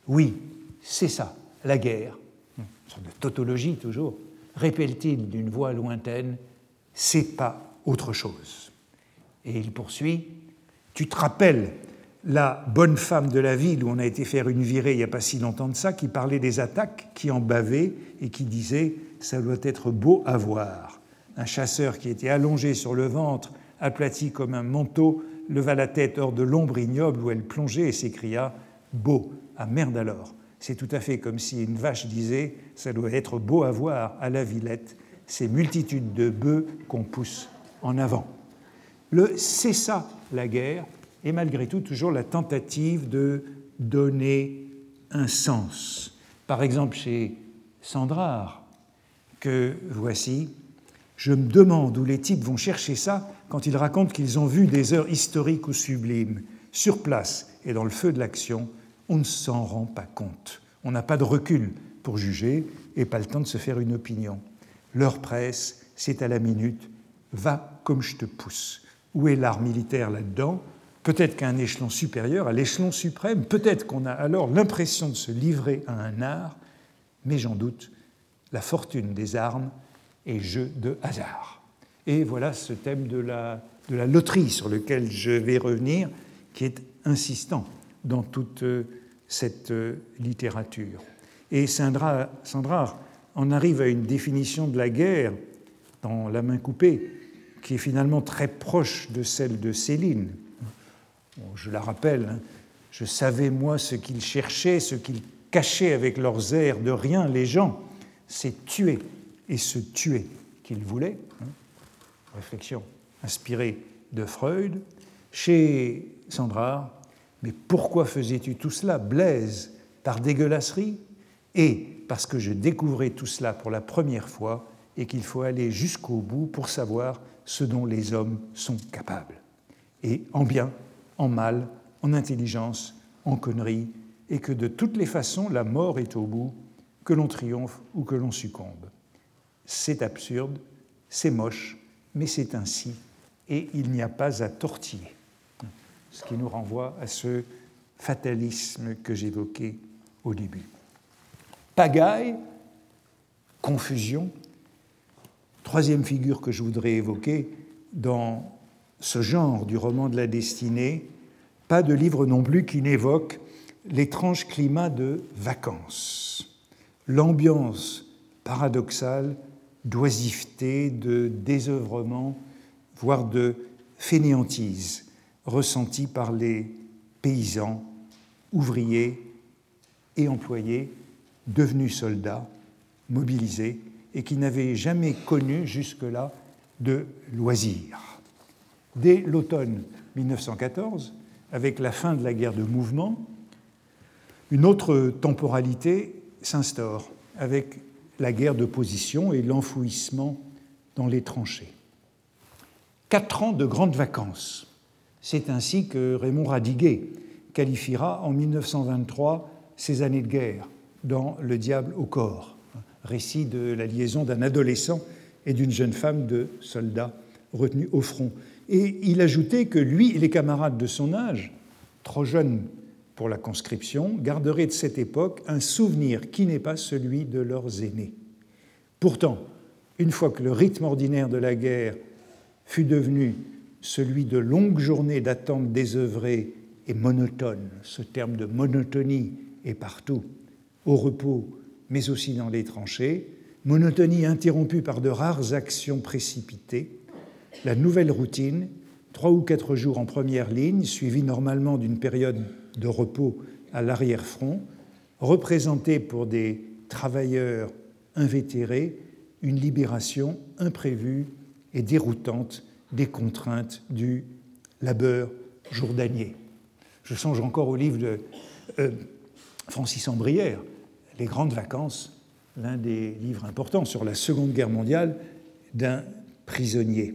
Oui, c'est ça, la guerre. Une sorte de tautologie toujours. Répète-t-il d'une voix lointaine C'est pas autre chose. Et il poursuit tu te rappelles la bonne femme de la ville où on a été faire une virée il n'y a pas si longtemps de ça, qui parlait des attaques, qui en bavait et qui disait Ça doit être beau à voir. Un chasseur qui était allongé sur le ventre, aplati comme un manteau, leva la tête hors de l'ombre ignoble où elle plongeait et s'écria Beau, à merde alors. C'est tout à fait comme si une vache disait Ça doit être beau à voir à la Villette, ces multitudes de bœufs qu'on pousse en avant. Le c'est ça la guerre et malgré tout toujours la tentative de donner un sens. Par exemple chez Sandrard, que voici, je me demande où les types vont chercher ça quand ils racontent qu'ils ont vu des heures historiques ou sublimes. Sur place et dans le feu de l'action, on ne s'en rend pas compte. On n'a pas de recul pour juger et pas le temps de se faire une opinion. Leur presse, c'est à la minute, va comme je te pousse. Où est l'art militaire là-dedans? Peut-être qu'à un échelon supérieur, à l'échelon suprême, peut-être qu'on a alors l'impression de se livrer à un art, mais j'en doute, la fortune des armes est jeu de hasard. Et voilà ce thème de la, de la loterie sur lequel je vais revenir, qui est insistant dans toute euh, cette euh, littérature. Et Sandra, Sandra en arrive à une définition de la guerre dans La main coupée, qui est finalement très proche de celle de Céline. je la rappelle, hein, je savais moi ce qu'ils cherchaient, ce qu'ils cachaient avec leurs airs de rien, les gens, c'est tuer et se tuer qu'ils voulaient. Hein réflexion inspirée de Freud, chez Sandra, mais pourquoi faisais-tu tout cela, Blaise, par dégueulasserie? Et parce que je découvrais tout cela pour la première fois et qu'il faut aller jusqu'au bout pour savoir ce dont les hommes sont capables. Et en bien, en mal, en intelligence, en connerie, et que de toutes les façons, la mort est au bout, que l'on triomphe ou que l'on succombe. C'est absurde, c'est moche, mais c'est ainsi, et il n'y a pas à tortiller. Ce qui nous renvoie à ce fatalisme que j'évoquais au début. Pagaille, confusion, troisième figure que je voudrais évoquer dans ce genre du roman de la destinée, pas de livre non plus qui n'évoque l'étrange climat de vacances, l'ambiance paradoxale d'oisiveté, de désœuvrement, voire de fainéantise ressentie par les paysans, ouvriers et employés devenus soldats, mobilisés et qui n'avaient jamais connu jusque-là de loisirs. Dès l'automne 1914, avec la fin de la guerre de mouvement, une autre temporalité s'instaure avec la guerre de position et l'enfouissement dans les tranchées. Quatre ans de grandes vacances. C'est ainsi que Raymond Radiguet qualifiera en 1923 ces années de guerre dans Le diable au corps, récit de la liaison d'un adolescent et d'une jeune femme de soldat retenus au front. Et il ajoutait que lui et les camarades de son âge, trop jeunes pour la conscription garderaient de cette époque un souvenir qui n'est pas celui de leurs aînés. Pourtant, une fois que le rythme ordinaire de la guerre fut devenu celui de longues journées d'attente désœuvrée et monotone, ce terme de monotonie est partout, au repos, mais aussi dans les tranchées, monotonie interrompue par de rares actions précipitées, la nouvelle routine, trois ou quatre jours en première ligne, suivie normalement d'une période de repos à l'arrière-front, représentait pour des travailleurs invétérés une libération imprévue et déroutante des contraintes du labeur jourdanier. Je songe encore au livre de euh, Francis Ambrière, Les grandes vacances, l'un des livres importants sur la Seconde Guerre mondiale d'un prisonnier.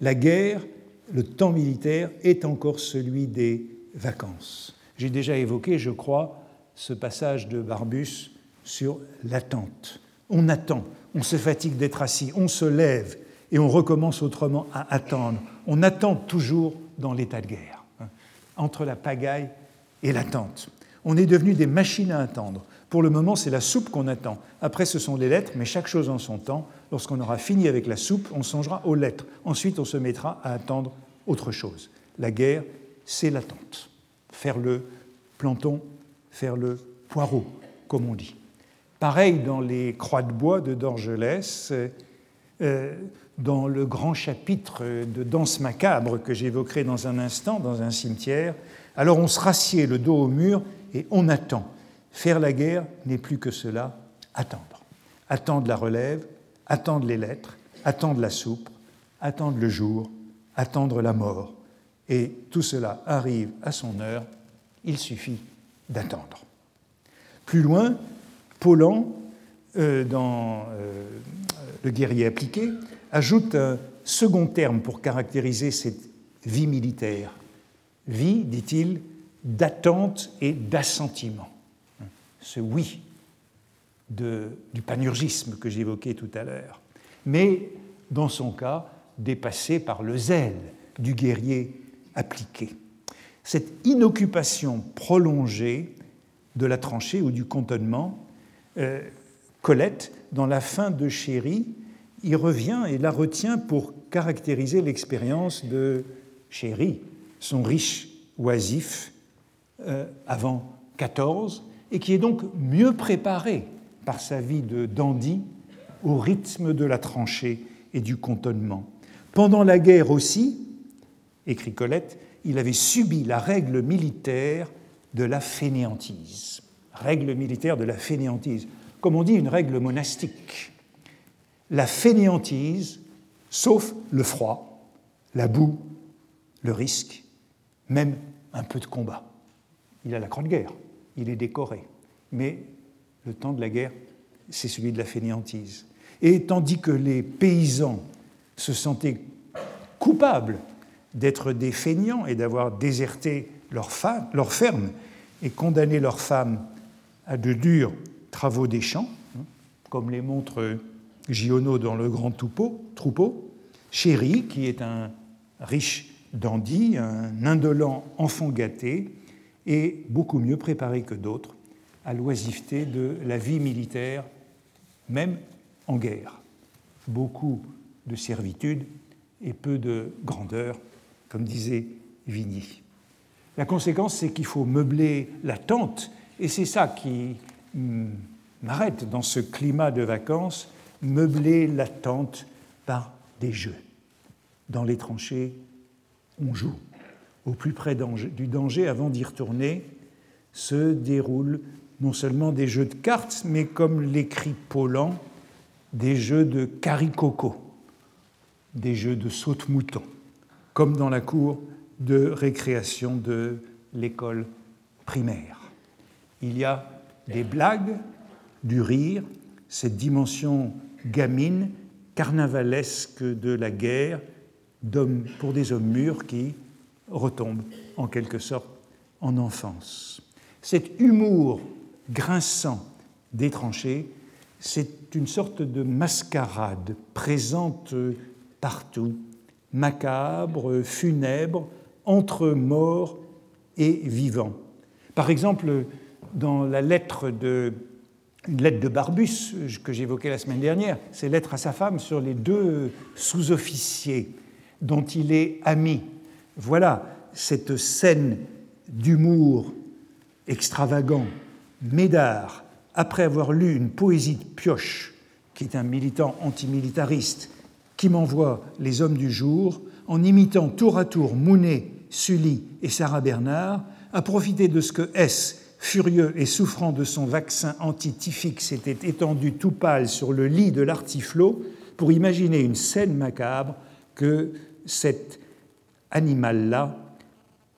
La guerre, le temps militaire, est encore celui des vacances. J'ai déjà évoqué, je crois, ce passage de Barbus sur l'attente. On attend, on se fatigue d'être assis, on se lève et on recommence autrement à attendre. On attend toujours dans l'état de guerre, hein, entre la pagaille et l'attente. On est devenu des machines à attendre. Pour le moment, c'est la soupe qu'on attend. Après, ce sont les lettres, mais chaque chose en son temps. Lorsqu'on aura fini avec la soupe, on songera aux lettres. Ensuite, on se mettra à attendre autre chose. La guerre, c'est l'attente faire le planton, faire le poireau, comme on dit. Pareil dans les croix de bois de Dorgelès, euh, dans le grand chapitre de Danse macabre que j'évoquerai dans un instant, dans un cimetière. Alors on se rassied le dos au mur et on attend. Faire la guerre n'est plus que cela, attendre. Attendre la relève, attendre les lettres, attendre la soupe, attendre le jour, attendre la mort, et tout cela arrive à son heure, il suffit d'attendre. Plus loin, Paulan, euh, dans euh, Le guerrier appliqué, ajoute un second terme pour caractériser cette vie militaire. Vie, dit-il, d'attente et d'assentiment. Ce oui du panurgisme que j'évoquais tout à l'heure. Mais, dans son cas, dépassé par le zèle du guerrier appliquée. Cette inoccupation prolongée de la tranchée ou du cantonnement, euh, Colette, dans la fin de Chéri, y revient et la retient pour caractériser l'expérience de Chéri, son riche oisif euh, avant 14, et qui est donc mieux préparé par sa vie de dandy au rythme de la tranchée et du cantonnement. Pendant la guerre aussi, écrit Colette, il avait subi la règle militaire de la fainéantise. Règle militaire de la fainéantise. Comme on dit, une règle monastique. La fainéantise, sauf le froid, la boue, le risque, même un peu de combat. Il a la croix de guerre, il est décoré. Mais le temps de la guerre, c'est celui de la fainéantise. Et tandis que les paysans se sentaient coupables d'être des feignants et d'avoir déserté leur, leur ferme et condamné leurs femmes à de durs travaux des champs, hein, comme les montre Giono dans Le Grand Troupeau, troupeau Chéri, qui est un riche dandy, un indolent enfant gâté, et beaucoup mieux préparé que d'autres à l'oisiveté de la vie militaire, même en guerre. Beaucoup de servitude et peu de grandeur, comme disait Vigny. La conséquence, c'est qu'il faut meubler la tente, et c'est ça qui m'arrête dans ce climat de vacances, meubler la tente par des jeux. Dans les tranchées, on joue. Au plus près du danger, avant d'y retourner, se déroulent non seulement des jeux de cartes, mais comme l'écrit Paulan, des jeux de caricoco, des jeux de saute-mouton, comme dans la cour de récréation de l'école primaire. Il y a des blagues, du rire, cette dimension gamine, carnavalesque de la guerre, pour des hommes mûrs qui retombent en quelque sorte en enfance. Cet humour grinçant des tranchées, c'est une sorte de mascarade présente partout, macabre, funèbre, entre mort et vivant. Par exemple, dans la lettre de, lettre de Barbus que j'évoquais la semaine dernière, c'est lettre à sa femme sur les deux sous-officiers dont il est ami. Voilà cette scène d'humour extravagant. Médard, après avoir lu une poésie de Pioche, qui est un militant antimilitariste, qui m'envoie Les Hommes du Jour, en imitant tour à tour Mounet, Sully et Sarah Bernard, a profité de ce que S, furieux et souffrant de son vaccin antityphique, s'était étendu tout pâle sur le lit de l'artiflot pour imaginer une scène macabre que cet animal-là,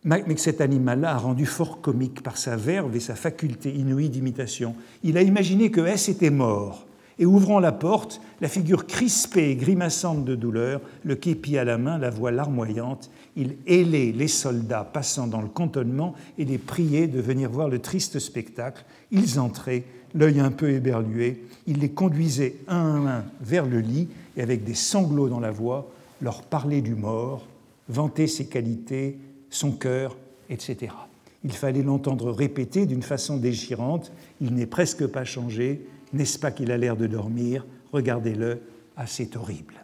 mais que cet animal-là a rendu fort comique par sa verve et sa faculté inouïe d'imitation. Il a imaginé que S était mort, et ouvrant la porte, la figure crispée et grimaçante de douleur, le képi à la main, la voix larmoyante, il hélait les soldats passant dans le cantonnement et les priait de venir voir le triste spectacle. Ils entraient, l'œil un peu éberlué, il les conduisait un à un vers le lit et avec des sanglots dans la voix, leur parlait du mort, vanter ses qualités, son cœur, etc. Il fallait l'entendre répéter d'une façon déchirante Il n'est presque pas changé, n'est-ce pas qu'il a l'air de dormir Regardez-le, ah, c'est horrible.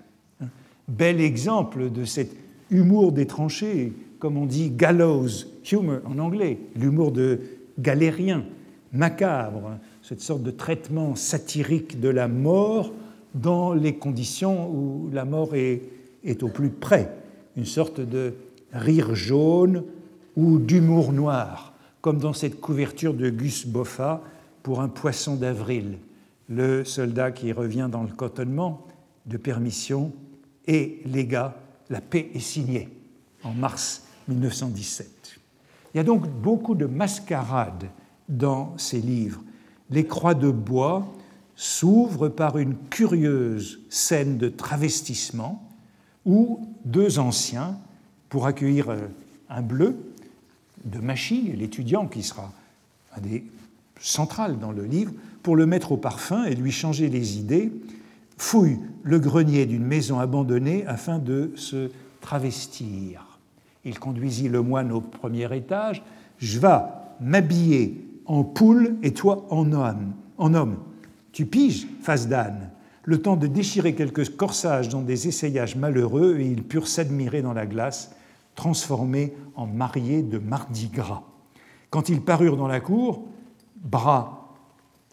Bel exemple de cet humour des tranchées, comme on dit gallows humor en anglais, l'humour de galérien, macabre, cette sorte de traitement satirique de la mort dans les conditions où la mort est, est au plus près, une sorte de rire jaune ou d'humour noir, comme dans cette couverture de Gus Boffa pour un poisson d'avril, le soldat qui revient dans le cotonnement de permission et les gars, la paix est signée en mars 1917. Il y a donc beaucoup de mascarades dans ces livres. Les croix de bois s'ouvrent par une curieuse scène de travestissement où deux anciens, pour accueillir euh, un bleu de Machy, l'étudiant qui sera un des centrales dans le livre, pour le mettre au parfum et lui changer les idées, fouille le grenier d'une maison abandonnée afin de se travestir. Il conduisit le moine au premier étage. Je vais m'habiller en poule et toi en homme. En homme. Tu piges, face d'âne. Le temps de déchirer quelques corsages dans des essayages malheureux, et ils purent s'admirer dans la glace, transformés en mariés de mardi gras. Quand ils parurent dans la cour, bras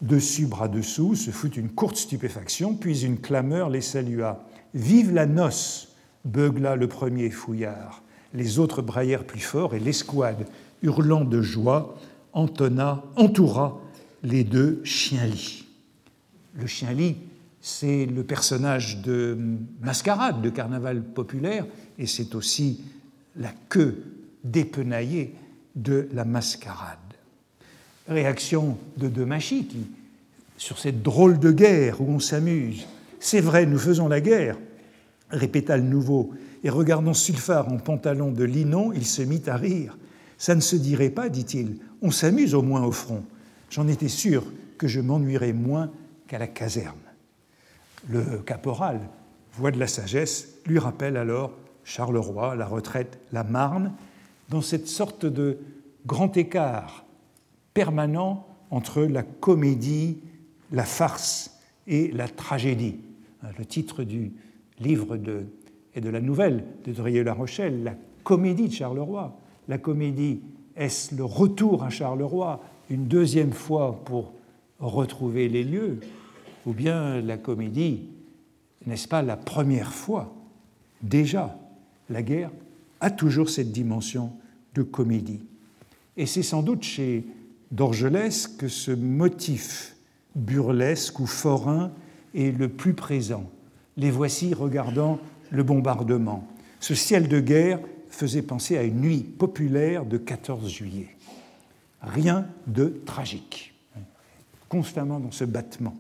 dessus, bras dessous, se fut une courte stupéfaction, puis une clameur les salua. Vive la noce beugla le premier fouillard. Les autres braillèrent plus fort et l'escouade, hurlant de joie, entonna, entoura les deux chiens-lits. Le chien-lit, c'est le personnage de mascarade, de carnaval populaire, et c'est aussi la queue dépenaillée de la mascarade. Réaction de Demachi qui, sur cette drôle de guerre où on s'amuse, c'est vrai, nous faisons la guerre, répéta le nouveau, et regardant Sulfard en pantalon de linon, il se mit à rire. Ça ne se dirait pas, dit-il, on s'amuse au moins au front. J'en étais sûr que je m'ennuierais moins qu'à la caserne. Le caporal, voix de la sagesse, lui rappelle alors Charleroi, la retraite, la Marne, dans cette sorte de grand écart permanent entre la comédie, la farce et la tragédie. Le titre du livre de, et de la nouvelle de Drieux-La Rochelle, la comédie de Charleroi. La comédie, est-ce le retour à Charleroi une deuxième fois pour retrouver les lieux Ou bien la comédie, n'est-ce pas la première fois? Déjà, la guerre a toujours cette dimension de comédie. Et c'est sans doute chez Dorgelès que ce motif burlesque ou forain est le plus présent. Les voici regardant le bombardement. Ce ciel de guerre faisait penser à une nuit populaire de 14 juillet. Rien de tragique, constamment dans ce battement.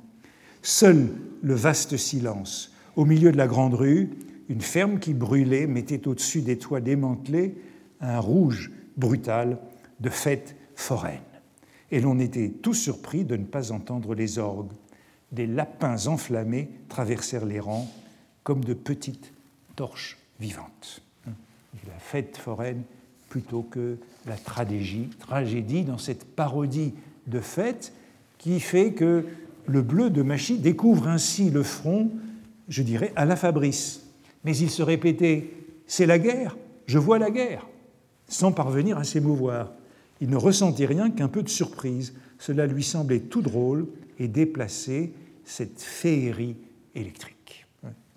Seul le vaste silence. Au milieu de la grande rue, une ferme qui brûlait mettait au-dessus des toits démantelés un rouge brutal de fête foraine. Et l'on était tous surpris de ne pas entendre les orgues. Des lapins enflammés traversèrent les rangs comme de petites torches vivantes. La fête foraine plutôt que la tragédie, tragédie dans cette parodie de fête qui fait que le bleu de Machy découvre ainsi le front, je dirais, à la Fabrice. Mais il se répétait C'est la guerre, je vois la guerre sans parvenir à s'émouvoir. Il ne ressentait rien qu'un peu de surprise. Cela lui semblait tout drôle et déplacé, cette féerie électrique.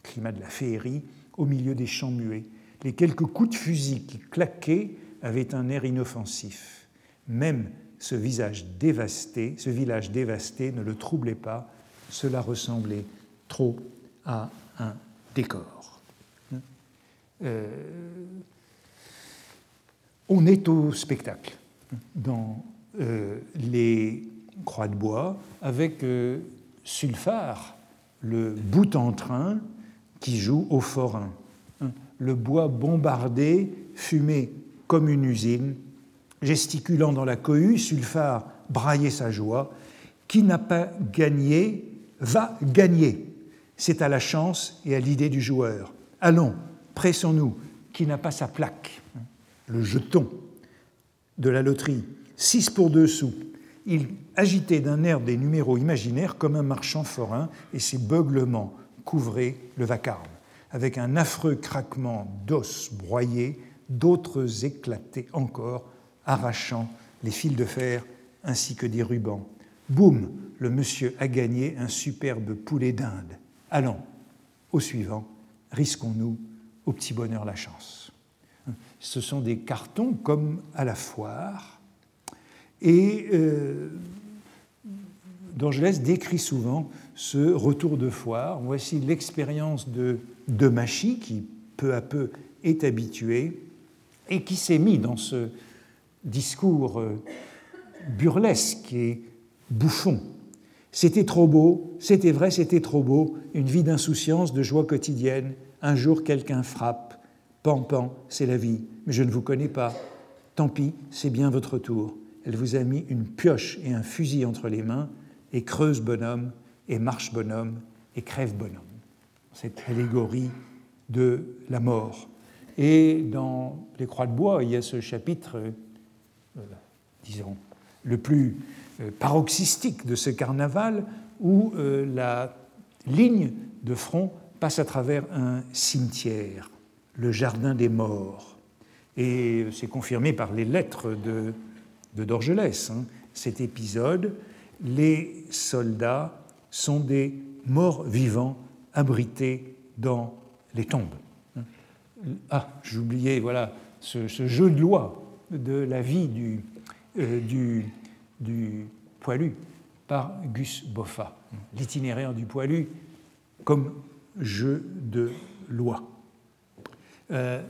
climat de la féerie au milieu des champs muets. Les quelques coups de fusil qui claquaient avaient un air inoffensif. Même ce visage dévasté, ce village dévasté ne le troublait pas. Cela ressemblait trop à un décor. Euh, on est au spectacle dans euh, les croix de bois avec euh, le bout en train qui joue au forain. Le bois bombardé, fumé comme une usine, gesticulant dans la cohue, Sulfard braillait sa joie. Qui n'a pas gagné va gagner. C'est à la chance et à l'idée du joueur. Allons, pressons-nous. Qui n'a pas sa plaque? Le jeton de la loterie, 6 pour 2 sous. Il agitait d'un air des numéros imaginaires comme un marchand forain et ses beuglements couvraient le vacarme. Avec un affreux craquement d'os broyés, d'autres éclataient encore, arrachant les fils de fer ainsi que des rubans. Boum, le monsieur a gagné un superbe poulet d'Inde. Allons, au suivant, risquons-nous au petit bonheur la chance ce sont des cartons comme à la foire. Et euh, Dorgelès décrit souvent ce retour de foire. Voici l'expérience de, de Machy, qui peu à peu est habitué et qui s'est mis dans ce discours euh, burlesque et bouffon. C'était trop beau, c'était vrai, c'était trop beau, une vie d'insouciance, de joie quotidienne. Un jour, quelqu'un frappe, Pan, pan, c'est la vie, mais je ne vous connais pas. Tant pis, c'est bien votre tour. Elle vous a mis une pioche et un fusil entre les mains, et creuse bonhomme, et marche bonhomme, et crève bonhomme. Cette allégorie de la mort. Et dans Les Croix de Bois, il y a ce chapitre, euh, disons, le plus euh, paroxystique de ce carnaval, où euh, la ligne de front passe à travers un cimetière, le jardin des morts. Et c'est confirmé par les lettres de, Dorgelès. Hein. Cet épisode, les soldats sont des morts vivants abrités dans les tombes. Ah, j'oubliais, voilà, ce, jeu de loi de la vie euh, du poilu par Gus Boffa, l'itinéraire du poilu comme jeu de loi. Euh,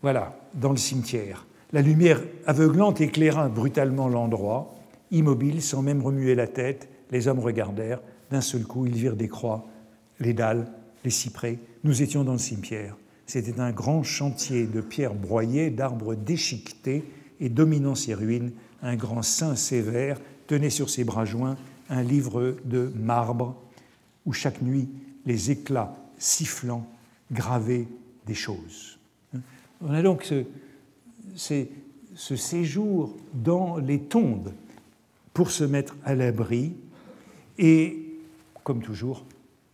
voilà, dans le cimetière. La lumière aveuglante éclaira brutalement l'endroit. Immobile, sans même remuer la tête, les hommes regardèrent. D'un seul coup, ils virent des croix, les dalles, les cyprès. Nous étions dans le cimetière. C'était un grand chantier de pierres broyées, d'arbres déchiquetés, et dominant ces ruines, un grand saint sévère tenait sur ses bras joints un livre de marbre où chaque nuit les éclats sifflants gravaient des choses. On a donc ce, ce séjour dans les tombes pour se mettre à l'abri et, comme toujours,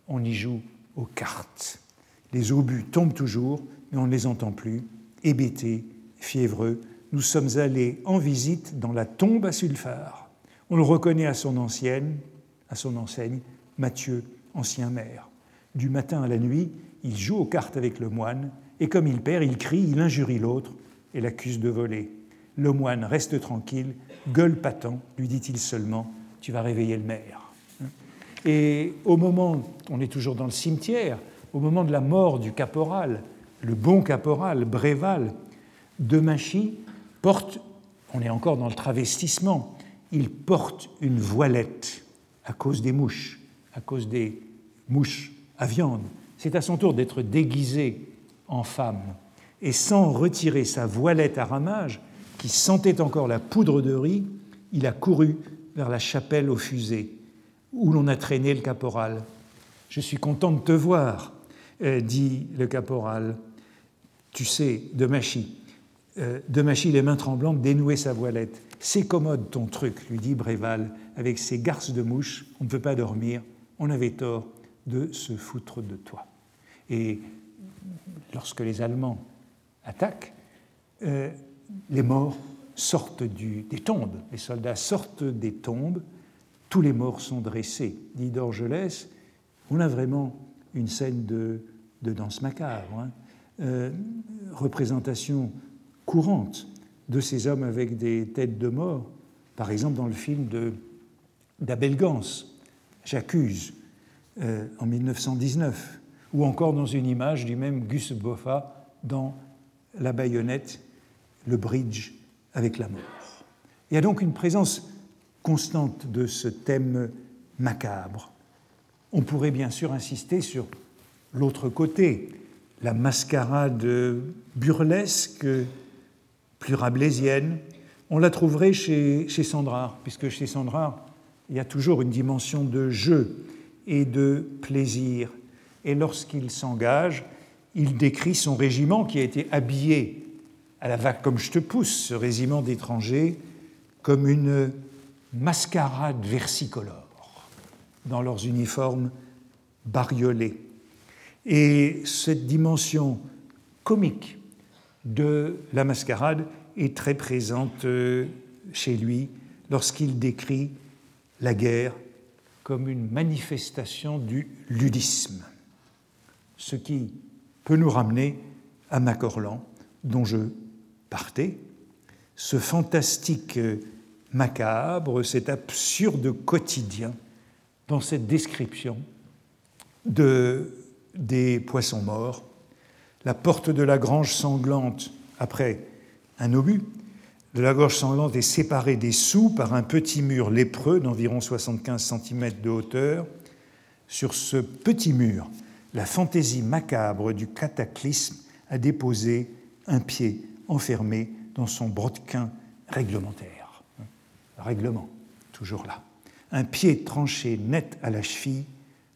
on y joue aux cartes. Les obus tombent toujours, mais on ne les entend plus, hébétés, fiévreux, nous sommes allés en visite dans la tombe à Sulfare. On le reconnaît à son ancienne, à son enseigne, Mathieu, ancien maire. Du matin à la nuit, il joue aux cartes avec le moine, et comme il perd, il crie, il injurie l'autre et l'accuse de voler. Le moine reste tranquille, gueule patent, lui dit-il seulement, tu vas réveiller le maire. Et au moment, on est toujours dans le cimetière, au moment de la mort du caporal, le bon caporal Bréval de Machy porte, on est encore dans le travestissement, il porte une voilette à cause des mouches, à cause des mouches à viande. C'est à son tour d'être déguisé en femme. Et sans retirer sa voilette à ramage, qui sentait encore la poudre de riz, il a couru vers la chapelle aux fusées, où l'on a traîné le caporal. Je suis content de te voir, euh, dit le caporal. Tu sais, de Machy, euh, de Machy, les mains tremblantes, dénouer sa voilette. C'est commode ton truc, lui dit Bréval, avec ses garces de mouches, on ne peut pas dormir, on avait tort de se foutre de toi. Et lorsque les Allemands attaquent, euh, les morts sortent des tombes, les soldats sortent des tombes, tous les morts sont dressés, dit Dorgelès. On a vraiment une scène de, danse macabre, hein. euh, représentation courante de ces hommes avec des têtes de mort, par exemple dans le film d'Abel Gans, J'accuse, euh, en 1919, ou encore dans une image du même Gus Boffa dans La baïonnette, le bridge avec la mort. Il y a donc une présence constante de ce thème macabre. On pourrait bien sûr insister sur l'autre côté, la mascarade burlesque plus rabelaisienne, on la trouverait chez, chez Sandrard, puisque chez Sandrard, il y a toujours une dimension de jeu et de plaisir. Et lorsqu'il s'engage, il décrit son régiment qui a été habillé à la vague comme je te pousse, ce régiment d'étrangers, comme une mascarade versicolore dans leurs uniformes bariolés. Et cette dimension comique de la mascarade est très présente euh, chez lui lorsqu'il décrit la guerre comme une manifestation du ludisme, ce qui peut nous ramener à Macorlan, dont je partais, ce fantastique euh, macabre, cet absurde quotidien dans cette description de, des poissons morts la porte de la grange sanglante, après un obus, de la gorge sanglante est séparée des sous par un petit mur lépreux d'environ 75 cm de hauteur. Sur ce petit mur, la fantaisie macabre du cataclysme a déposé un pied enfermé dans son brodequin réglementaire. Règlement, toujours là. Un pied tranché net à la cheville,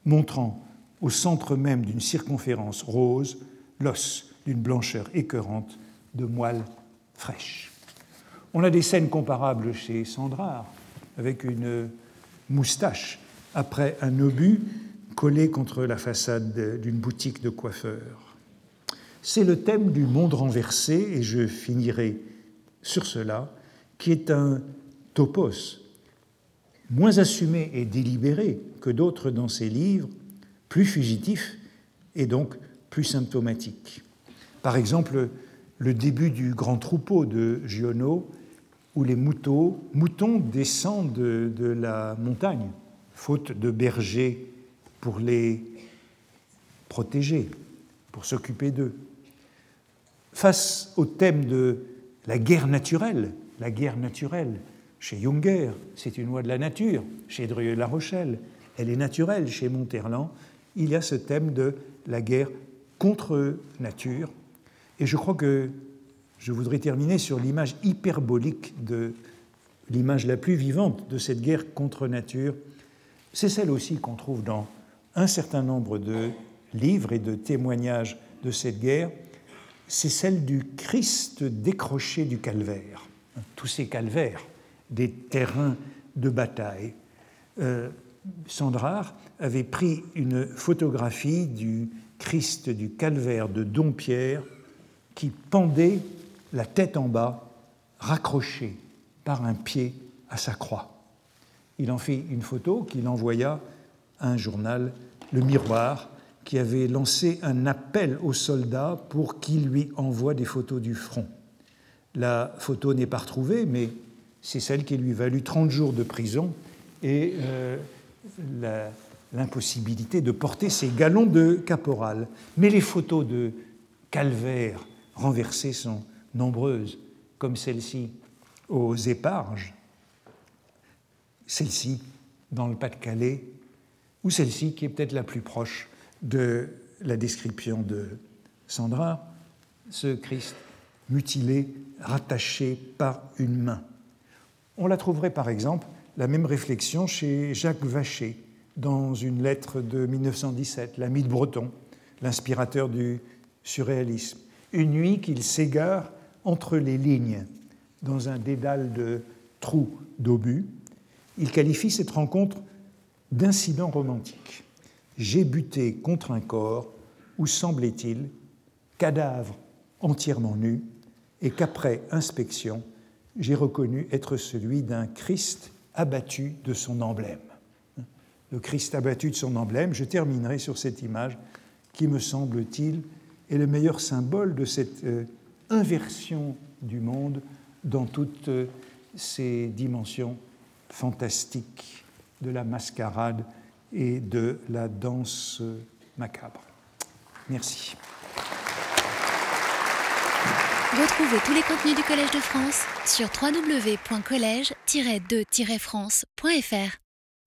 montrant au centre même d'une circonférence rose l'os d'une blancheur écœurante de moelle fraîche. On a des scènes comparables chez Sandrard, avec une moustache après un obus collé contre la façade d'une boutique de coiffeur. C'est le thème du monde renversé, et je finirai sur cela, qui est un topos, moins assumé et délibéré que d'autres dans ses livres, plus fugitif et donc plus symptomatique. Par exemple, le début du grand troupeau de Giono, où les moutons, descendent de, de la montagne, faute de bergers pour les protéger, pour s'occuper d'eux. Face au thème de la guerre naturelle, la guerre naturelle, chez Junger, c'est une loi de la nature, chez Drieu-La Rochelle, elle est naturelle, chez Monterland, il y a ce thème de la guerre contre nature. Et je crois que je voudrais terminer sur l'image hyperbolique de l'image la plus vivante de cette guerre contre nature. C'est celle aussi qu'on trouve dans un certain nombre de livres et de témoignages de cette guerre. C'est celle du Christ décroché du calvaire. Tous ces calvaires des terrains de bataille. Euh, Sandrard avait pris une photographie du Christ du calvaire de Dompierre qui pendait la tête en bas, raccroché par un pied à sa croix. Il en fit une photo qu'il envoya un journal, Le Miroir, qui avait lancé un appel aux soldats pour qu'ils lui envoient des photos du front. La photo n'est pas retrouvée, mais c'est celle qui lui valut 30 jours de prison et euh, l'impossibilité de porter ses galons de caporal. Mais les photos de calvaire renversés sont nombreuses, comme celle-ci aux éparges, celle-ci dans le Pas-de-Calais, ou celle-ci qui est peut-être la plus proche de la description de Sandra, ce Christ mutilé, rattaché par une main. On la trouverait par exemple, la même réflexion chez Jacques Vacher, dans une lettre de 1917, l'ami de Breton, l'inspirateur du surréalisme. Une nuit qu'il s'égare entre les lignes dans un dédale de trous d'obus, il qualifie cette rencontre d'incident romantique. J'ai buté contre un corps où semblait-il cadavre entièrement nu et qu'après inspection, j'ai reconnu être celui d'un Christ abattu de son emblème. Le Christ abattu de son emblème, je terminerai sur cette image qui, me semble-t-il, est le meilleur symbole de cette euh, inversion du monde dans toutes euh, ses dimensions fantastiques de la mascarade et de la danse macabre. Merci. Retrouvez tous les contenus du Collège de France sur www.colège-2-france.fr.